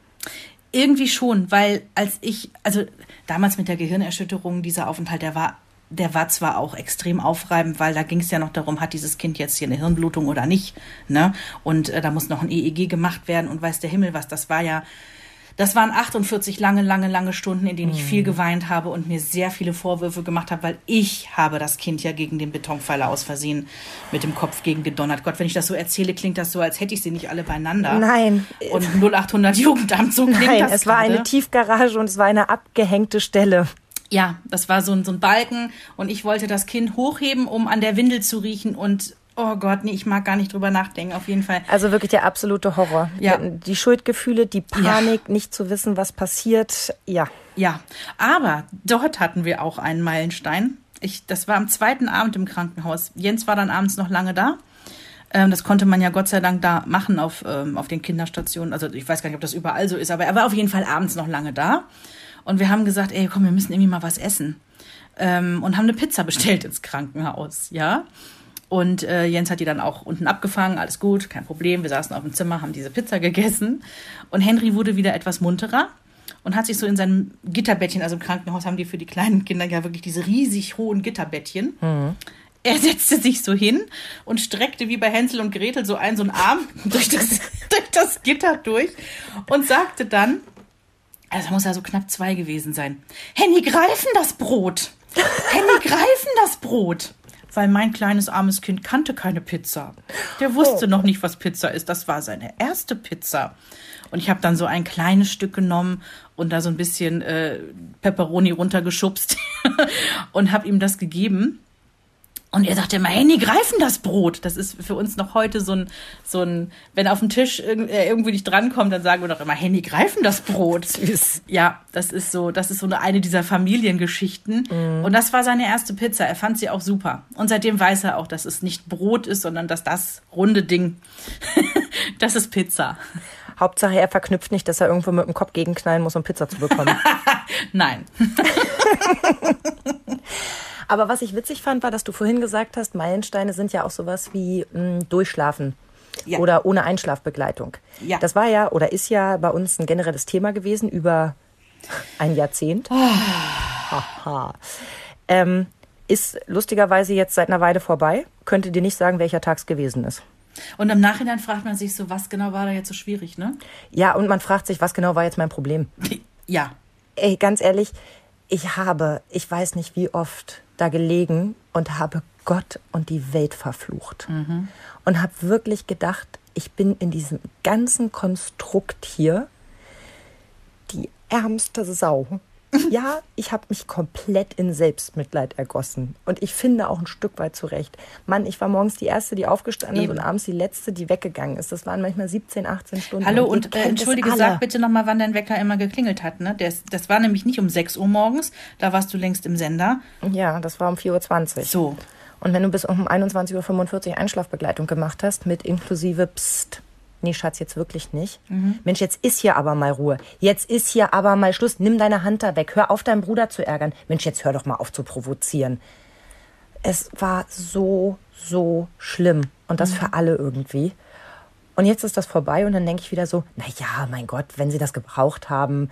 Irgendwie schon, weil als ich, also damals mit der Gehirnerschütterung, dieser Aufenthalt, der war der war zwar auch extrem aufreibend, weil da ging es ja noch darum, hat dieses Kind jetzt hier eine Hirnblutung oder nicht, ne? Und äh, da muss noch ein EEG gemacht werden und weiß der Himmel was. Das war ja das waren 48 lange, lange, lange Stunden, in denen ich viel mhm. geweint habe und mir sehr viele Vorwürfe gemacht habe, weil ich habe das Kind ja gegen den Betonpfeiler aus Versehen mit dem Kopf gegen gedonnert. Gott, wenn ich das so erzähle, klingt das so, als hätte ich sie nicht alle beieinander. Nein. Und 0800 Jugendamt, so klingt Nein, das es war eine Tiefgarage und es war eine abgehängte Stelle. Ja, das war so ein, so ein Balken und ich wollte das Kind hochheben, um an der Windel zu riechen und Oh Gott, nee, ich mag gar nicht drüber nachdenken, auf jeden Fall. Also wirklich der absolute Horror. Ja. Die Schuldgefühle, die Panik, ja. nicht zu wissen, was passiert, ja. Ja, aber dort hatten wir auch einen Meilenstein. Ich, das war am zweiten Abend im Krankenhaus. Jens war dann abends noch lange da. Ähm, das konnte man ja Gott sei Dank da machen auf, ähm, auf den Kinderstationen. Also ich weiß gar nicht, ob das überall so ist, aber er war auf jeden Fall abends noch lange da. Und wir haben gesagt, ey, komm, wir müssen irgendwie mal was essen. Ähm, und haben eine Pizza bestellt ins Krankenhaus, ja. Und äh, Jens hat die dann auch unten abgefangen, alles gut, kein Problem. Wir saßen auf dem Zimmer, haben diese Pizza gegessen. Und Henry wurde wieder etwas munterer und hat sich so in seinem Gitterbettchen, also im Krankenhaus haben die für die kleinen Kinder ja wirklich diese riesig hohen Gitterbettchen. Mhm. Er setzte sich so hin und streckte wie bei Hänsel und Gretel so einen so einen Arm *laughs* durch das, durch das Gitter durch und sagte dann, also muss ja so knapp zwei gewesen sein, Henny, greifen das Brot! Henny, greifen das Brot! Weil mein kleines armes Kind kannte keine Pizza. Der wusste oh. noch nicht, was Pizza ist. Das war seine erste Pizza. Und ich habe dann so ein kleines Stück genommen und da so ein bisschen äh, Pepperoni runtergeschubst *laughs* und habe ihm das gegeben. Und er sagte immer, Henny, greifen das Brot. Das ist für uns noch heute so ein, so ein, wenn auf dem Tisch äh, irgendwie nicht drankommt, dann sagen wir doch immer, Henny, greifen das Brot. *laughs* Süß. Ja, das ist so, das ist so eine, eine dieser Familiengeschichten. Mhm. Und das war seine erste Pizza. Er fand sie auch super. Und seitdem weiß er auch, dass es nicht Brot ist, sondern dass das runde Ding, *laughs* das ist Pizza. Hauptsache, er verknüpft nicht, dass er irgendwo mit dem Kopf gegenknallen muss, um Pizza zu bekommen. *laughs* Nein. Aber was ich witzig fand, war, dass du vorhin gesagt hast, Meilensteine sind ja auch sowas wie mh, hm, Durchschlafen. Ja. Oder ohne Einschlafbegleitung. Ja. Das war ja oder ist ja bei uns ein generelles Thema gewesen über ein Jahrzehnt. Oh. ähm, ist lustigerweise jetzt seit einer Weile vorbei. Könnte dir nicht sagen, welcher Tag es gewesen ist. Und im Nachhinein fragt man sich so, was genau war da jetzt so schwierig, ne? Ja, und man fragt sich, was genau war jetzt mein Problem? Ja. Ey, ganz ehrlich, ich habe, ich weiß nicht wie oft, da gelegen und habe Gott und die Welt verflucht. Mhm. Und habe wirklich gedacht, ich bin in diesem ganzen Konstrukt hier die ärmste Sau. Ja, ich habe mich komplett in Selbstmitleid ergossen. Und ich finde auch ein Stück weit zurecht. Mann, ich war morgens die Erste, die aufgestanden Eben. ist und abends die Letzte, die weggegangen ist. Das waren manchmal 17, 18 Stunden. Hallo und, und äh, entschuldige, sag bitte nochmal, wann dein Wecker immer geklingelt hat. Ne? Das, das war nämlich nicht um 6 Uhr morgens, da warst du längst im Sender. Ja, das war um 4.20 Uhr. So. Und wenn du bis um 21.45 Uhr Einschlafbegleitung gemacht hast, mit inklusive Psst, nee, Schatz, jetzt wirklich nicht. Mhm. Mensch, jetzt ist hier aber mal Ruhe. Jetzt ist hier aber mal Schluss. Nimm deine Hand da weg. Hör auf, deinen Bruder zu ärgern. Mensch, jetzt hör doch mal auf zu provozieren. Es war so, so schlimm. Und das mhm. für alle irgendwie. Und jetzt ist das vorbei und dann denke ich wieder so, na ja, mein Gott, wenn sie das gebraucht haben,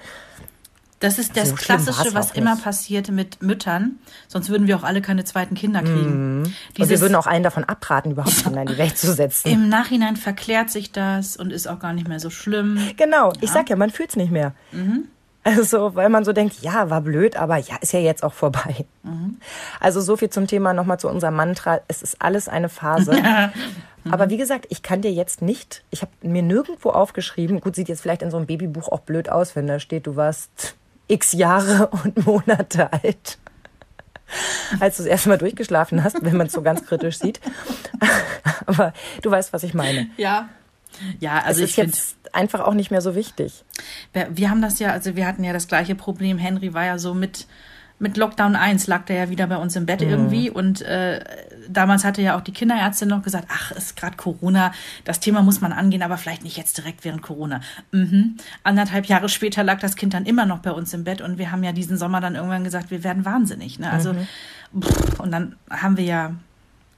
das ist das so Klassische, was immer passiert mit Müttern. Sonst würden wir auch alle keine zweiten Kinder kriegen. Mhm. und wir würden auch einen davon abraten, überhaupt *laughs* Kinder in die Welt zu setzen. Im Nachhinein verklärt sich das und ist auch gar nicht mehr so schlimm. Genau, ja. ich sag ja, man fühlt es nicht mehr. Mhm. Also, weil man so denkt, ja, war blöd, aber ja, ist ja jetzt auch vorbei. Mhm. Also so viel zum Thema nochmal zu unserem Mantra. Es ist alles eine Phase. *laughs* Aber wie gesagt, ich kann dir jetzt nicht, ich habe mir nirgendwo aufgeschrieben, gut, sieht jetzt vielleicht in so einem Babybuch auch blöd aus, wenn da steht, du warst x Jahre *laughs* und Monate alt, als du es erstmal durchgeschlafen hast, wenn man es so ganz kritisch sieht. *laughs* Aber du weißt, was ich meine. Ja. Ja, also es ist ich jetzt einfach auch nicht mehr so wichtig. Wir, wir haben das ja, also wir hatten ja das gleiche Problem. Henry war ja so mit mit Lockdown 1 lag der ja wieder bei uns im Bett mhm. irgendwie und äh, damals hatte ja auch die Kinderärztin noch gesagt, ach, ist gerade Corona, das Thema muss man angehen, aber vielleicht nicht jetzt direkt während Corona. Mhm. Anderthalb Jahre später lag das Kind dann immer noch bei uns im Bett und wir haben ja diesen Sommer dann irgendwann gesagt, wir werden wahnsinnig. Ne? Also mhm. pff, und dann haben wir ja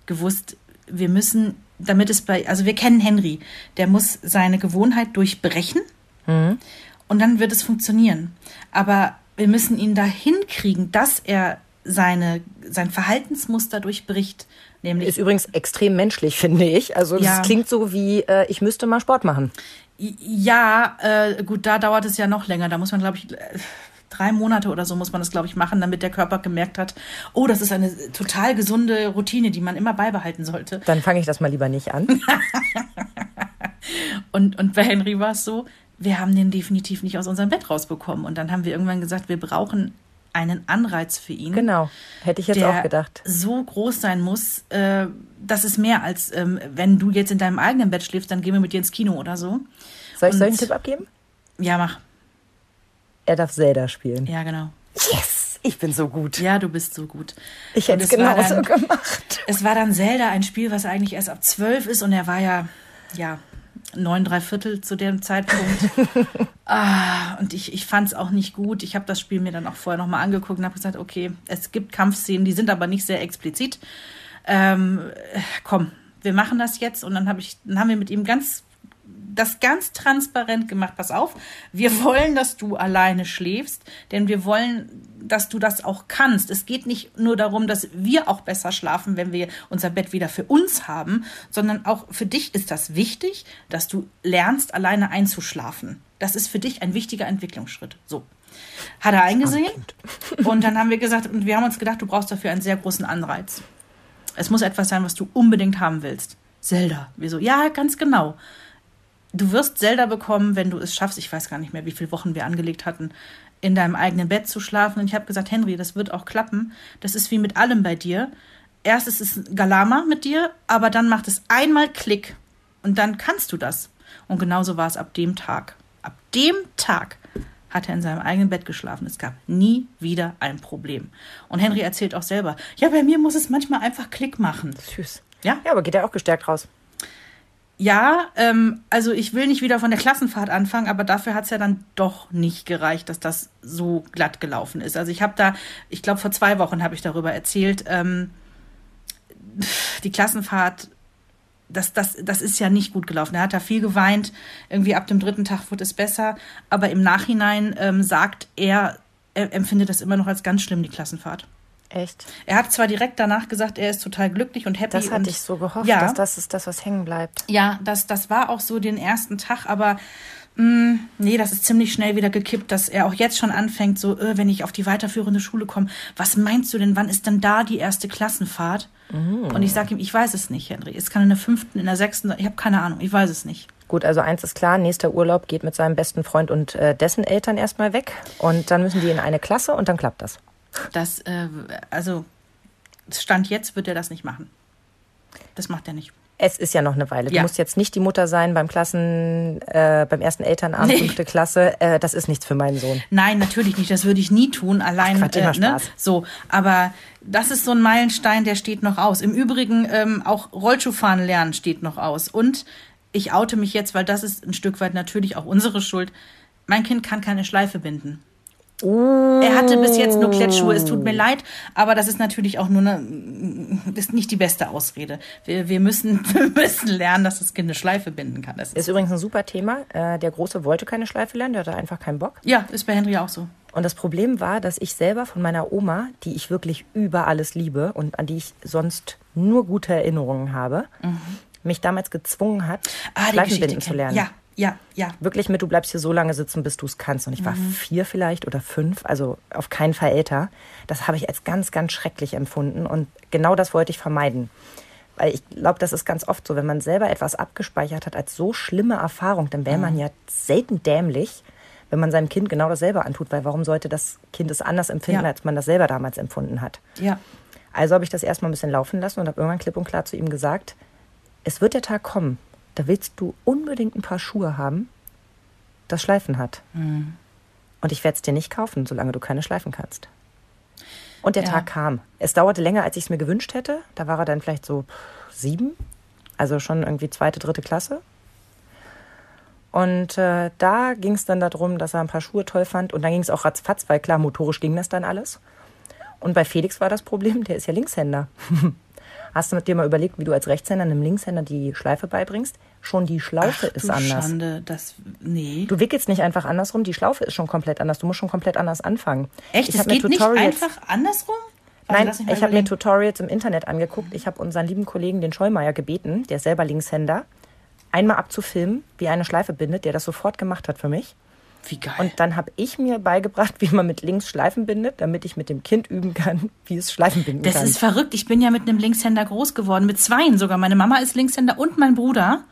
gewusst, wir müssen, damit es bei, also wir kennen Henry, der muss seine Gewohnheit durchbrechen mhm. und dann wird es funktionieren. Aber wir müssen ihn dahin kriegen, dass er seine, sein Verhaltensmuster durchbricht. Nämlich ist übrigens extrem menschlich, finde ich. Also das ja. klingt so wie, äh, ich müsste mal Sport machen. Ja, äh, gut, da dauert es ja noch länger. Da muss man, glaube ich, drei Monate oder so muss man das, glaube ich, machen, damit der Körper gemerkt hat, oh, das ist eine total gesunde Routine, die man immer beibehalten sollte. Dann fange ich das mal lieber nicht an. *laughs* und, und bei Henry war es so, wir haben den definitiv nicht aus unserem Bett rausbekommen. Und dann haben wir irgendwann gesagt, wir brauchen einen Anreiz für ihn. Genau, hätte ich jetzt auch gedacht. So groß sein muss, äh, das ist mehr als, ähm, wenn du jetzt in deinem eigenen Bett schläfst, dann gehen wir mit dir ins Kino oder so. Soll ich Und, solchen Tipp abgeben? Ja, mach. Er darf Zelda spielen. Ja, genau. Yes! Ich bin so gut. Ja, du bist so gut. Ich hätte es genauso gemacht. Es war dann Zelda, ein Spiel, was eigentlich erst ab zwölf ist und er war ja, ja, neun, drei Viertel zu dem Zeitpunkt. *laughs* ah, und ich, ich fand es auch nicht gut. Ich habe das Spiel mir dann auch vorher nochmal angeguckt und habe gesagt, okay, es gibt Kampfszenen, die sind aber nicht sehr explizit. Ähm, komm, wir machen das jetzt. Und dann, hab ich, dann haben wir mit ihm ganz das ganz transparent gemacht. Pass auf, wir wollen, dass du alleine schläfst, denn wir wollen, dass du das auch kannst. Es geht nicht nur darum, dass wir auch besser schlafen, wenn wir unser Bett wieder für uns haben, sondern auch für dich ist das wichtig, dass du lernst, alleine einzuschlafen. Das ist für dich ein wichtiger Entwicklungsschritt. So. Hat er eingesehen. Und dann haben wir gesagt, und wir haben uns gedacht, du brauchst dafür einen sehr großen Anreiz. Es muss etwas sein, was du unbedingt haben willst. Zelda. Wieso? Ja, ganz genau du wirst Zelda bekommen, wenn du es schaffst, ich weiß gar nicht mehr, wie viele Wochen wir angelegt hatten, in deinem eigenen Bett zu schlafen. Und ich habe gesagt, Henry, das wird auch klappen. Das ist wie mit allem bei dir. Erst ist es Galama mit dir, aber dann macht es einmal Klick und dann kannst du das. Und genauso war es ab dem Tag. Ab dem Tag hat er in seinem eigenen Bett geschlafen. Es gab nie wieder ein Problem. Und Henry erzählt auch selber, ja, bei mir muss es manchmal einfach Klick machen. Süß. Ja? Ja, aber geht er auch gestärkt raus. Ja, ähm, also ich will nicht wieder von der Klassenfahrt anfangen, aber dafür hat es ja dann doch nicht gereicht, dass das so glatt gelaufen ist. Also ich habe da, ich glaube vor zwei Wochen habe ich darüber erzählt, ähm, die Klassenfahrt, das, das, das ist ja nicht gut gelaufen. Er hat da viel geweint, irgendwie ab dem dritten Tag wurde es besser, aber im Nachhinein ähm, sagt er, er empfindet das immer noch als ganz schlimm, die Klassenfahrt. Echt? Er hat zwar direkt danach gesagt, er ist total glücklich und happy. Das hatte und, ich so gehofft, ja, dass das ist das, was hängen bleibt. Ja, das, das war auch so den ersten Tag, aber mh, mm, nee, das ist ziemlich schnell wieder gekippt, dass er auch jetzt schon anfängt, so, äh, wenn ich auf die weiterführende Schule komme, was meinst du denn, wann ist denn da die erste Klassenfahrt? Mm. Und ich sage ihm, ich weiß es nicht, Henry. Es kann in der fünften, in der sechsten, ich habe keine Ahnung, ich weiß es nicht. Gut, also eins ist klar, nächster Urlaub geht mit seinem besten Freund und äh, dessen Eltern erstmal weg. Und dann müssen die in eine Klasse und dann klappt das. Das, äh, also Stand jetzt wird er das nicht machen. Das macht er nicht. Es ist ja noch eine Weile. Ja. Du musst jetzt nicht die Mutter sein beim Klassen, äh, beim ersten Elternabend, nee. fünfte Klasse. Äh, das ist nichts für meinen Sohn. Nein, natürlich nicht. Das würde ich nie tun. Allein, Ach, Quatsch, äh, ne? So, aber das ist so ein Meilenstein, der steht noch aus. Im Übrigen ähm, auch Rollschuhfahren lernen steht noch aus. Und ich oute mich jetzt, weil das ist ein Stück weit natürlich auch unsere Schuld. Mein Kind kann keine Schleife binden. Oh. Er hatte bis jetzt nur Klettschuhe. Es tut mir leid, aber das ist natürlich auch nur eine, ist nicht die beste Ausrede. Wir, wir, müssen, *laughs* wir müssen lernen, dass das Kind eine Schleife binden kann. Das ist, ist übrigens ein super Thema. Äh, der Große wollte keine Schleife lernen, der hatte einfach keinen Bock. Ja, ist bei Henry auch so. Und das Problem war, dass ich selber von meiner Oma, die ich wirklich über alles liebe und an die ich sonst nur gute Erinnerungen habe, mhm. mich damals gezwungen hat, ah, Schleifenbinden zu lernen. Ja, Ja, ja. Wirklich mit, du bleibst hier so lange sitzen, bis du es kannst. Und ich war mhm. vier vielleicht oder fünf, also auf keinen Fall älter. Das habe ich als ganz, ganz schrecklich empfunden. Und genau das wollte ich vermeiden. Weil ich glaube, das ist ganz oft so, wenn man selber etwas abgespeichert hat als so schlimme Erfahrung, dann wäre man mhm. ja selten dämlich, wenn man seinem Kind genau dasselbe antut. Weil warum sollte das Kind es anders empfinden, ja. als man das selber damals empfunden hat? Ja. Also habe ich das erstmal ein bisschen laufen lassen und habe irgendwann klipp und klar zu ihm gesagt, es wird der Tag kommen, da willst du unbedingt ein paar Schuhe haben, das Schleifen hat. Mhm. Und ich werde es dir nicht kaufen, solange du keine schleifen kannst. Und der ja. Tag kam. Es dauerte länger, als ich es mir gewünscht hätte. Da war er dann vielleicht so sieben, also schon irgendwie zweite, dritte Klasse. Und äh, da ging es dann darum, dass er ein paar Schuhe toll fand. Und dann ging es auch ratzfatz, weil klar, motorisch ging das dann alles. Und bei Felix war das Problem, der ist ja Linkshänder. *laughs* Hast du mit dir mal überlegt, wie du als Rechtshänder einem Linkshänder die Schleife beibringst? Schon die Schlaufe Ach, ist anders. Schande, das nee. Du wickelst nicht einfach andersrum, die Schlaufe ist schon komplett anders. Du musst schon komplett anders anfangen. Echt? Ich das geht nicht einfach andersrum? Also Nein, ich habe mir Tutorials im Internet angeguckt. Ich habe unseren lieben Kollegen, den Schollmeier, gebeten, der ist selber Linkshänder, einmal abzufilmen, wie eine Schleife bindet, der das sofort gemacht hat für mich. Wie geil. Und dann habe ich mir beigebracht, *laughs* wie man mit links Schleifen bindet, damit ich mit dem Kind üben kann, wie es Schleifen binden das kann. Das ist verrückt. Ich bin ja mit einem Linkshänder groß geworden, mit zweien sogar. Meine Mama ist Linkshänder und mein Bruder.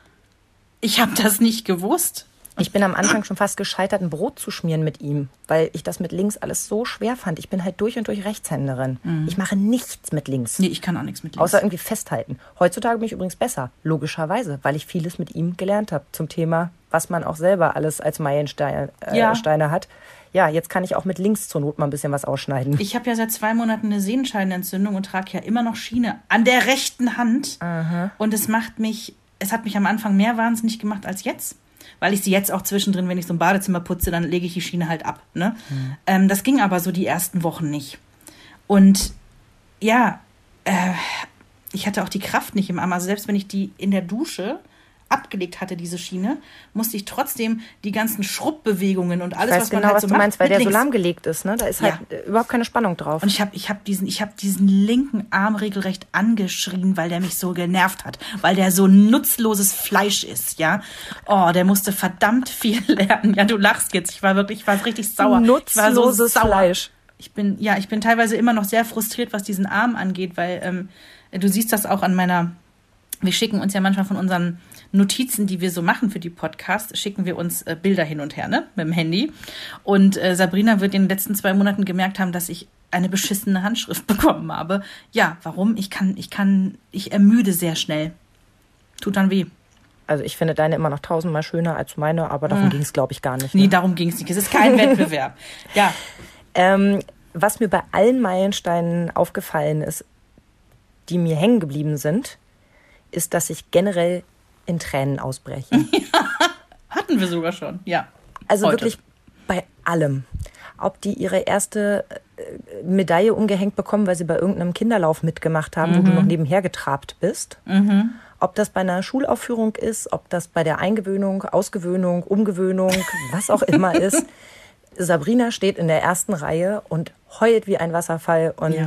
Ich habe das nicht gewusst. Ich bin am Anfang schon fast gescheitert, ein Brot zu schmieren mit ihm, weil ich das mit links alles so schwer fand. Ich bin halt durch und durch Rechtshänderin. Mhm. Ich mache nichts mit links. Nee, ich kann auch nichts mit links. Außer irgendwie festhalten. Heutzutage bin ich übrigens besser, logischerweise, weil ich vieles mit ihm gelernt habe zum Thema, was man auch selber alles als Meilensteine äh, ja. hat. Ja, jetzt kann ich auch mit links zur Not mal ein bisschen was ausschneiden. Ich habe ja seit zwei Monaten eine Sehenscheidenentzündung und trage ja immer noch Schiene an der rechten Hand. Aha. Und es macht mich, es hat mich am Anfang mehr wahnsinnig gemacht als jetzt weil ich sie jetzt auch zwischendrin, wenn ich so ein Badezimmer putze, dann lege ich die Schiene halt ab. Ne? Mhm. Ähm, das ging aber so die ersten Wochen nicht. Und ja, äh, ich hatte auch die Kraft nicht im Arm. Also selbst wenn ich die in der Dusche abgelegt hatte, diese Schiene, musste ich trotzdem die ganzen Schrubbbewegungen und alles, was man genau, halt so was du meinst, weil der links. so lahmgelegt ist, ne? Da ist halt ja. überhaupt keine Spannung drauf. Und ich habe ich hab diesen, hab diesen linken Arm regelrecht angeschrien, weil der mich so genervt hat, weil der so nutzloses Fleisch ist, ja. Oh, der musste verdammt viel *laughs* lernen. Ja, du lachst jetzt. Ich war wirklich, ich war richtig sauer. Nutzloses so Fleisch. Ich bin, ja, ich bin teilweise immer noch sehr frustriert, was diesen Arm angeht, weil ähm, du siehst das auch an meiner wir schicken uns ja manchmal von unseren Notizen, die wir so machen für die Podcasts, schicken wir uns äh, Bilder hin und her, ne, mit dem Handy. Und äh, Sabrina wird in den letzten zwei Monaten gemerkt haben, dass ich eine beschissene Handschrift *laughs* bekommen habe. Ja, warum? Ich kann, ich kann, ich ermüde sehr schnell. Tut dann weh. Also ich finde deine immer noch tausendmal schöner als meine, aber darum hm. ging es, glaube ich, gar nicht. Ne? Nee, darum ging es nicht. Es ist kein *laughs* Wettbewerb. Ja. Ähm, was mir bei allen Meilensteinen aufgefallen ist, die mir hängen geblieben sind, ist, dass ich generell in Tränen ausbreche. *laughs* hatten wir sogar schon, ja. Also Heute. wirklich bei allem. Ob die ihre erste äh, Medaille umgehängt bekommen, weil sie bei irgendeinem Kinderlauf mitgemacht haben, mhm. wo du mhm. noch nebenher getrabt bist. Mhm. Ob das bei einer Schulaufführung ist, ob das bei der Eingewöhnung, Ausgewöhnung, Umgewöhnung, *laughs* was auch immer ist. Sabrina steht in der ersten Reihe und heult wie ein Wasserfall und ja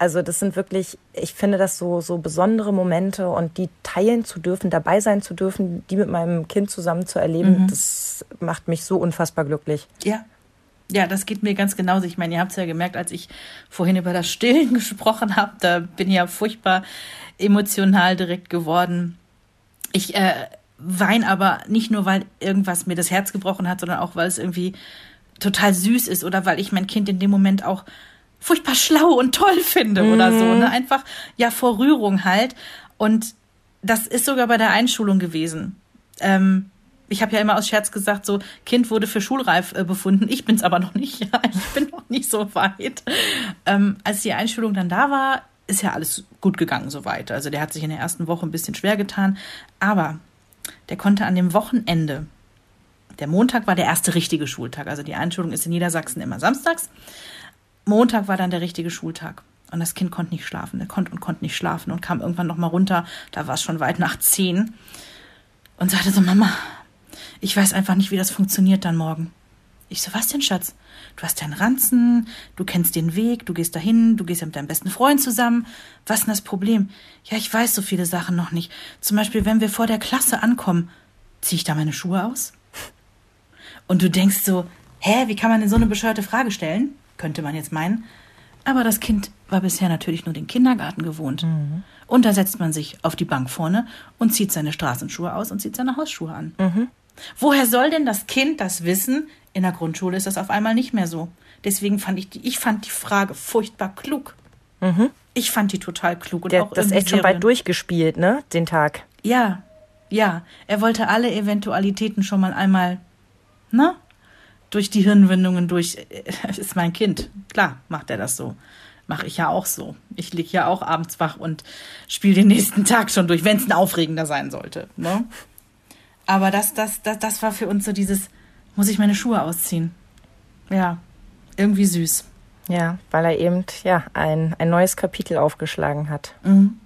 also das sind wirklich, ich finde das so, so besondere Momente und die teilen zu dürfen, dabei sein zu dürfen, die mit meinem Kind zusammen zu erleben, mhm. das macht mich so unfassbar glücklich. Ja. Ja, das geht mir ganz genauso. Ich meine, ihr habt es ja gemerkt, als ich vorhin über das Stillen *laughs* gesprochen habe, da bin ich ja furchtbar emotional direkt geworden. Ich äh, weine aber nicht nur, weil irgendwas mir das Herz gebrochen hat, sondern auch, weil es irgendwie total süß ist oder weil ich mein Kind in dem Moment auch furchtbar schlau und toll finde mhm. oder so. Ne? Mhm. Einfach ja vor Rührung halt. Und das ist sogar bei der Einschulung gewesen. Ähm, ich habe ja immer aus Scherz gesagt, so Kind wurde für schulreif äh, befunden. Ich bin's aber noch nicht. *laughs* Ja, ich bin noch nicht so weit. Ähm, als die Einschulung dann da war, ist ja alles gut gegangen soweit. Also der hat sich in der ersten Woche ein bisschen schwer getan, aber der konnte an dem Wochenende. Der Montag war der erste richtige Schultag. Also die Einschulung ist in Niedersachsen immer samstags. Montag war dann der richtige Schultag. Und das Kind konnte nicht schlafen. Er konnte und konnte nicht schlafen und kam irgendwann nochmal runter. Da war es schon weit nach zehn. Und sagte so, Mama, ich weiß einfach nicht, wie das funktioniert dann morgen. Ich so, was denn, Schatz? Du hast deinen Ranzen, du kennst den Weg, du gehst dahin, du gehst ja mit deinem besten Freund zusammen. Was ist denn das Problem? Ja, ich weiß so viele Sachen noch nicht. Zum Beispiel, wenn wir vor der Klasse ankommen, ziehe ich da meine Schuhe aus? Und du denkst so, hä, wie kann man denn so eine bescheuerte Frage stellen? Könnte man jetzt meinen. Aber das Kind war bisher natürlich nur den Kindergarten gewohnt. Mhm. Und da setzt man sich auf die Bank vorne und zieht seine Straßenschuhe aus und zieht seine Hausschuhe an. Mhm. Woher soll denn das Kind das wissen? In der Grundschule ist das auf einmal nicht mehr so. Deswegen fand ich die, ich fand die Frage furchtbar klug. Mhm. Ich fand die total klug und Der, auch das echt schon weit durchgespielt, ne? Den Tag. Ja, ja. Er wollte alle Eventualitäten schon mal einmal, ne? Durch die Hirnwindungen durch. Ist mein Kind. Klar, macht er das so. Mache ich ja auch so. Ich liege ja auch abends wach und spiele den nächsten Tag schon durch, wenn es ein aufregender sein sollte. Ne? Aber das, das, das, das war für uns so dieses, muss ich meine Schuhe ausziehen? Ja, irgendwie süß. Ja, weil er eben ja ein, ein neues Kapitel aufgeschlagen hat. Mhm.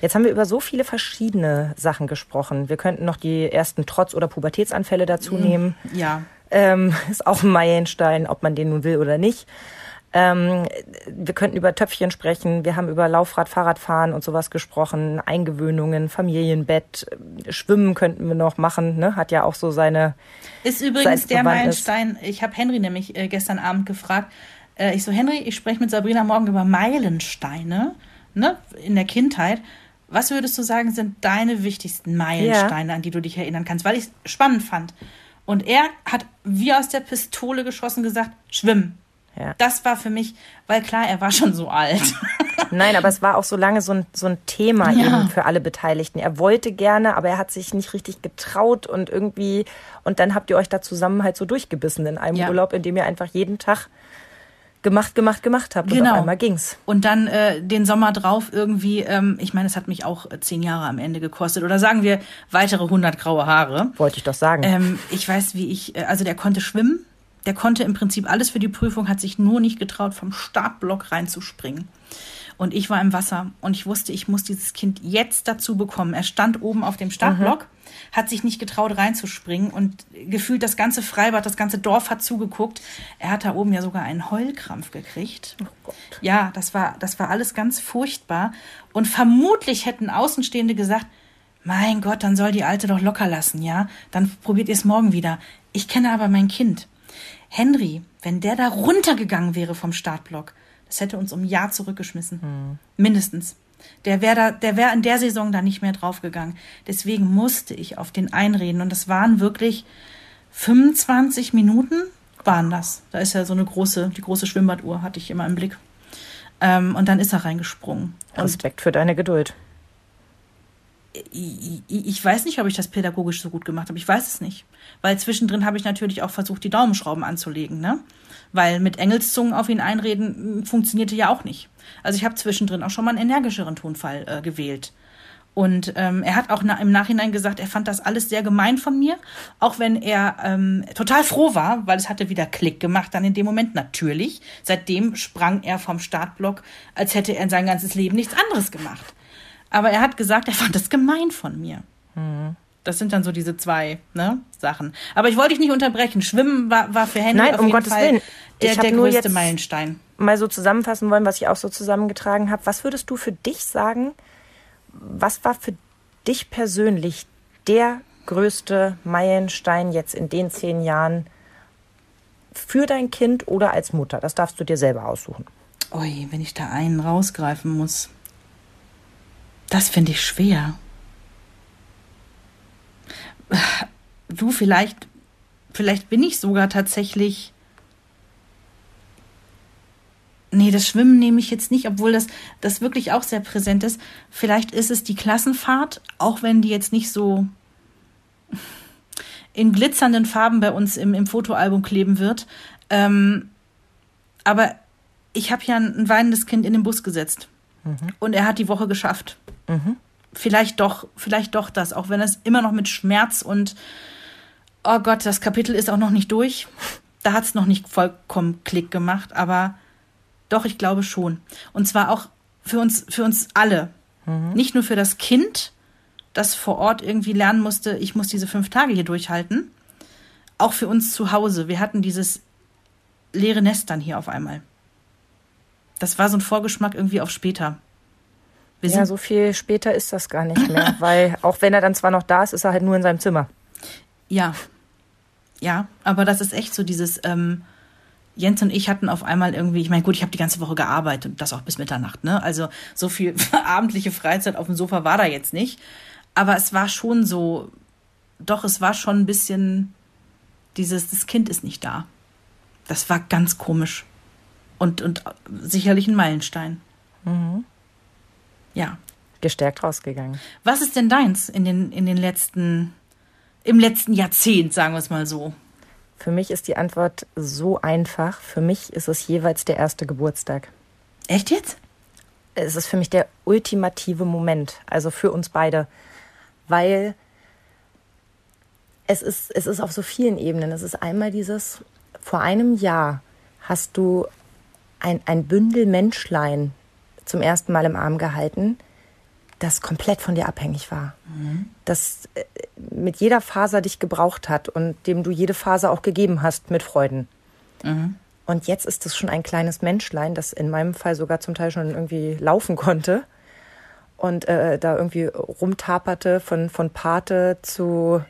Jetzt haben wir über so viele verschiedene Sachen gesprochen. Wir könnten noch die ersten Trotz- oder Pubertätsanfälle dazu mhm. nehmen. Ja. Ähm, *laughs* ist auch ein Meilenstein, ob man den nun will oder nicht. Ähm, wir könnten über Töpfchen sprechen. Wir haben über Laufrad, Fahrradfahren und sowas gesprochen. Eingewöhnungen, Familienbett, Schwimmen könnten wir noch machen. Ne? Hat ja auch so seine. Ist übrigens der Meilenstein. Ich habe Henry nämlich äh, gestern Abend gefragt. Äh, ich so, Henry, ich spreche mit Sabrina morgen über Meilensteine ne? in der Kindheit. Was würdest du sagen, sind deine wichtigsten Meilensteine, ja. an die du dich erinnern kannst? Weil ich es spannend fand. Und er hat wie aus der Pistole geschossen gesagt, schwimmen. Ja. Das war für mich, weil klar, er war schon so alt. *laughs* Nein, aber es war auch so lange so ein, so ein Thema ja. eben für alle Beteiligten. Er wollte gerne, aber er hat sich nicht richtig getraut und irgendwie, und dann habt ihr euch da zusammen halt so durchgebissen in einem ja. Urlaub, in dem ihr einfach jeden Tag gemacht, gemacht, gemacht habt. Genau. Und auf einmal ging's. Und dann äh, den Sommer drauf irgendwie, ähm, ich meine, es hat mich auch äh, zehn Jahre am Ende gekostet. Oder sagen wir weitere 100 graue Haare. Wollte ich doch sagen. Ähm, ich weiß, wie ich, äh, also der konnte schwimmen. Der konnte im Prinzip alles für die Prüfung, hat sich nur nicht getraut, vom Startblock reinzuspringen. Und ich war im Wasser und ich wusste, ich muss dieses Kind jetzt dazu bekommen. Er stand oben auf dem Startblock, mhm. hat sich nicht getraut reinzuspringen und gefühlt das ganze Freibad, das ganze Dorf hat zugeguckt. Er hat da oben ja sogar einen Heulkrampf gekriegt. Oh ja, das war, das war alles ganz furchtbar. Und vermutlich hätten Außenstehende gesagt, mein Gott, dann soll die Alte doch locker lassen, ja? Dann probiert ihr es morgen wieder. Ich kenne aber mein Kind. Henry, wenn der da runtergegangen wäre vom Startblock, das hätte uns um ein Jahr zurückgeschmissen. Hm. Mindestens. Der wäre da, der wäre in der Saison da nicht mehr draufgegangen. Deswegen musste ich auf den einreden. Und das waren wirklich 25 Minuten waren das. Da ist ja so eine große, die große Schwimmbaduhr hatte ich immer im Blick. Ähm, und dann ist er reingesprungen. Respekt für deine Geduld ich weiß nicht, ob ich das pädagogisch so gut gemacht habe. Ich weiß es nicht. Weil zwischendrin habe ich natürlich auch versucht, die Daumenschrauben anzulegen, ne? Weil mit Engelszungen auf ihn einreden funktionierte ja auch nicht. Also ich habe zwischendrin auch schon mal einen energischeren Tonfall äh, gewählt. Und ähm, er hat auch na im Nachhinein gesagt, er fand das alles sehr gemein von mir, auch wenn er ähm, total froh war, weil es hatte wieder Klick gemacht dann in dem Moment natürlich. Seitdem sprang er vom Startblock, als hätte er in sein ganzes Leben nichts anderes gemacht. Aber er hat gesagt, er fand das gemein von mir. Mhm. Das sind dann so diese zwei ne, Sachen. Aber ich wollte dich nicht unterbrechen. Schwimmen war, war für Henry Nein, auf um jeden Gottes Fall Willen. Der, der größte Meilenstein. Mal so zusammenfassen wollen, was ich auch so zusammengetragen habe. Was würdest du für dich sagen? Was war für dich persönlich der größte Meilenstein jetzt in den zehn Jahren für dein Kind oder als Mutter? Das darfst du dir selber aussuchen. Ui, wenn ich da einen rausgreifen muss. Das finde ich schwer. Du, vielleicht, vielleicht bin ich sogar tatsächlich. Nee, das Schwimmen nehme ich jetzt nicht, obwohl das, das wirklich auch sehr präsent ist. Vielleicht ist es die Klassenfahrt, auch wenn die jetzt nicht so in glitzernden Farben bei uns im, im Fotoalbum kleben wird. Ähm, aber ich habe ja ein weinendes Kind in den Bus gesetzt. Mhm. Und er hat die Woche geschafft. Mhm. Vielleicht doch, vielleicht doch das, auch wenn es immer noch mit Schmerz und oh Gott, das Kapitel ist auch noch nicht durch. Da hat es noch nicht vollkommen Klick gemacht, aber doch, ich glaube schon. Und zwar auch für uns, für uns alle. Mhm. Nicht nur für das Kind, das vor Ort irgendwie lernen musste, ich muss diese fünf Tage hier durchhalten. Auch für uns zu Hause. Wir hatten dieses leere Nest dann hier auf einmal. Das war so ein Vorgeschmack irgendwie auf später ja, so viel später ist das gar nicht mehr, *laughs* weil auch wenn er dann zwar noch da ist, ist er halt nur in seinem Zimmer. Ja. Ja, aber das ist echt so dieses, ähm, Jens und ich hatten auf einmal irgendwie, ich meine, gut, ich habe die ganze Woche gearbeitet und das auch bis Mitternacht, ne? Also so viel *laughs* abendliche Freizeit auf dem Sofa war da jetzt nicht. Aber es war schon so, doch, es war schon ein bisschen dieses, das Kind ist nicht da. Das war ganz komisch. Und, und sicherlich ein Meilenstein. Mhm. Ja. Gestärkt rausgegangen. Was ist denn deins in den, in den letzten, im letzten Jahrzehnt, sagen wir es mal so? Für mich ist die Antwort so einfach. Für mich ist es jeweils der erste Geburtstag. Echt jetzt? Es ist für mich der ultimative Moment, also für uns beide, weil es ist, es ist auf so vielen Ebenen. Es ist einmal dieses, vor einem Jahr hast du ein, ein Bündel Menschlein zum ersten Mal im Arm gehalten, das komplett von dir abhängig war. Mhm. Das äh, mit jeder Faser dich gebraucht hat und dem du jede Faser auch gegeben hast mit Freuden. Mhm. Und jetzt ist es schon ein kleines Menschlein, das in meinem Fall sogar zum Teil schon irgendwie laufen konnte und äh, da irgendwie rumtaperte von, von Pate zu,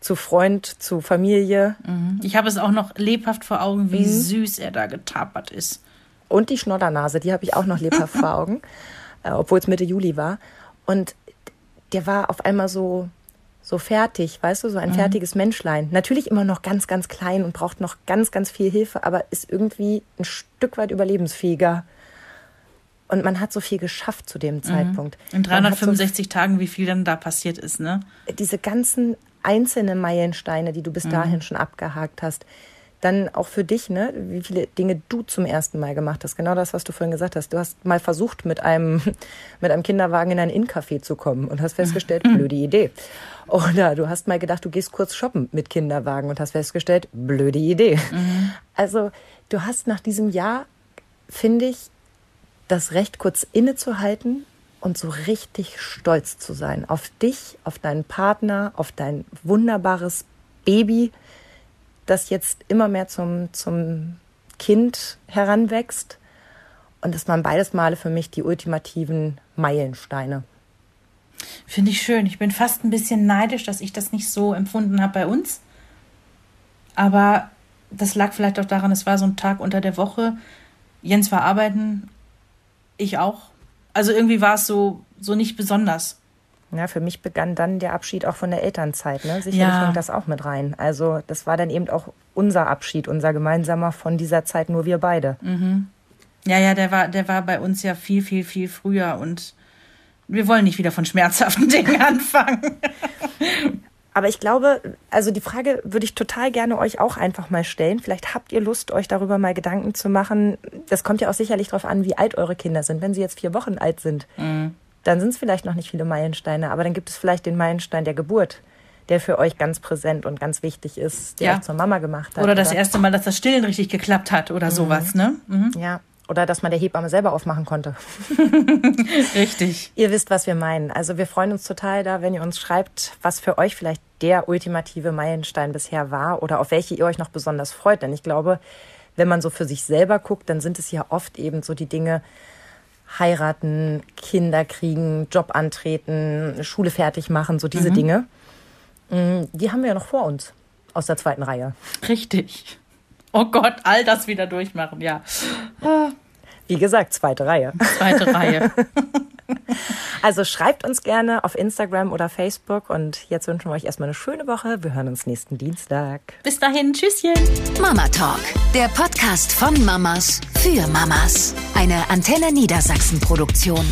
zu Freund, zu Familie. Mhm. Ich habe es auch noch lebhaft vor Augen, wie mhm. süß er da getapert ist. Und die Schnoddernase, die habe ich auch noch lebhaft *laughs* vor Augen, äh, obwohl es Mitte Juli war. Und der war auf einmal so, so fertig, weißt du, so ein mhm. fertiges Menschlein. Natürlich immer noch ganz, ganz klein und braucht noch ganz, ganz viel Hilfe, aber ist irgendwie ein Stück weit überlebensfähiger. Und man hat so viel geschafft zu dem mhm. Zeitpunkt. In 365 so Tagen, wie viel dann da passiert ist, ne? Diese ganzen einzelnen Meilensteine, die du bis mhm. dahin schon abgehakt hast, dann auch für dich, ne, wie viele Dinge du zum ersten Mal gemacht hast. Genau das, was du vorhin gesagt hast. Du hast mal versucht, mit einem, *laughs* mit einem Kinderwagen in ein Inncafé zu kommen und hast festgestellt, mhm. blöde Idee. Oder du hast mal gedacht, du gehst kurz shoppen mit Kinderwagen und hast festgestellt, blöde Idee. Mhm. Also du hast nach diesem Jahr, finde ich, das Recht, kurz innezuhalten und so richtig stolz zu sein auf dich, auf deinen Partner, auf dein wunderbares Baby, das jetzt immer mehr zum, zum Kind heranwächst. Und das waren beides Male für mich die ultimativen Meilensteine. Finde ich schön. Ich bin fast ein bisschen neidisch, dass ich das nicht so empfunden habe bei uns. Aber das lag vielleicht auch daran, es war so ein Tag unter der Woche. Jens war arbeiten, ich auch. Also irgendwie war es so, so nicht besonders. Ja, für mich begann dann der Abschied auch von der Elternzeit. Ne? Sicherlich ja. hängt das auch mit rein. Also das war dann eben auch unser Abschied, unser gemeinsamer von dieser Zeit, nur wir beide. Mhm. Ja, ja, der war, der war bei uns ja viel, viel, viel früher und wir wollen nicht wieder von schmerzhaften *laughs* Dingen anfangen. Aber ich glaube, also die Frage würde ich total gerne euch auch einfach mal stellen. Vielleicht habt ihr Lust, euch darüber mal Gedanken zu machen. Das kommt ja auch sicherlich darauf an, wie alt eure Kinder sind. Wenn sie jetzt vier Wochen alt sind, mhm dann sind es vielleicht noch nicht viele Meilensteine, aber dann gibt es vielleicht den Meilenstein der Geburt, der für euch ganz präsent und ganz wichtig ist, der ja. euch zur Mama gemacht hat. Oder das oder? erste Mal, dass das Stillen richtig geklappt hat oder mhm. sowas, ne? Mhm. Ja. Oder dass man der Hebamme selber aufmachen konnte. *laughs* Richtig. Ihr wisst, was wir meinen. Also wir freuen uns total da, wenn ihr uns schreibt, was für euch vielleicht der ultimative Meilenstein bisher war oder auf welche ihr euch noch besonders freut. Denn ich glaube, wenn man so für sich selber guckt, dann sind es ja oft eben so die Dinge, heiraten, Kinder kriegen, Job antreten, Schule fertig machen, so diese mhm. Dinge. Mm, die haben wir ja noch vor uns aus der zweiten Reihe. Richtig. Oh Gott, all das wieder durchmachen, ja. Wie gesagt, zweite Reihe. Zweite Reihe. *laughs* Also schreibt uns gerne auf Instagram oder Facebook und jetzt wünschen wir euch erstmal eine schöne Woche. Wir hören uns nächsten Dienstag. Bis dahin, tschüsschen. Mama Talk, der Podcast von Mamas für Mamas. Eine Antenne Niedersachsen Produktion.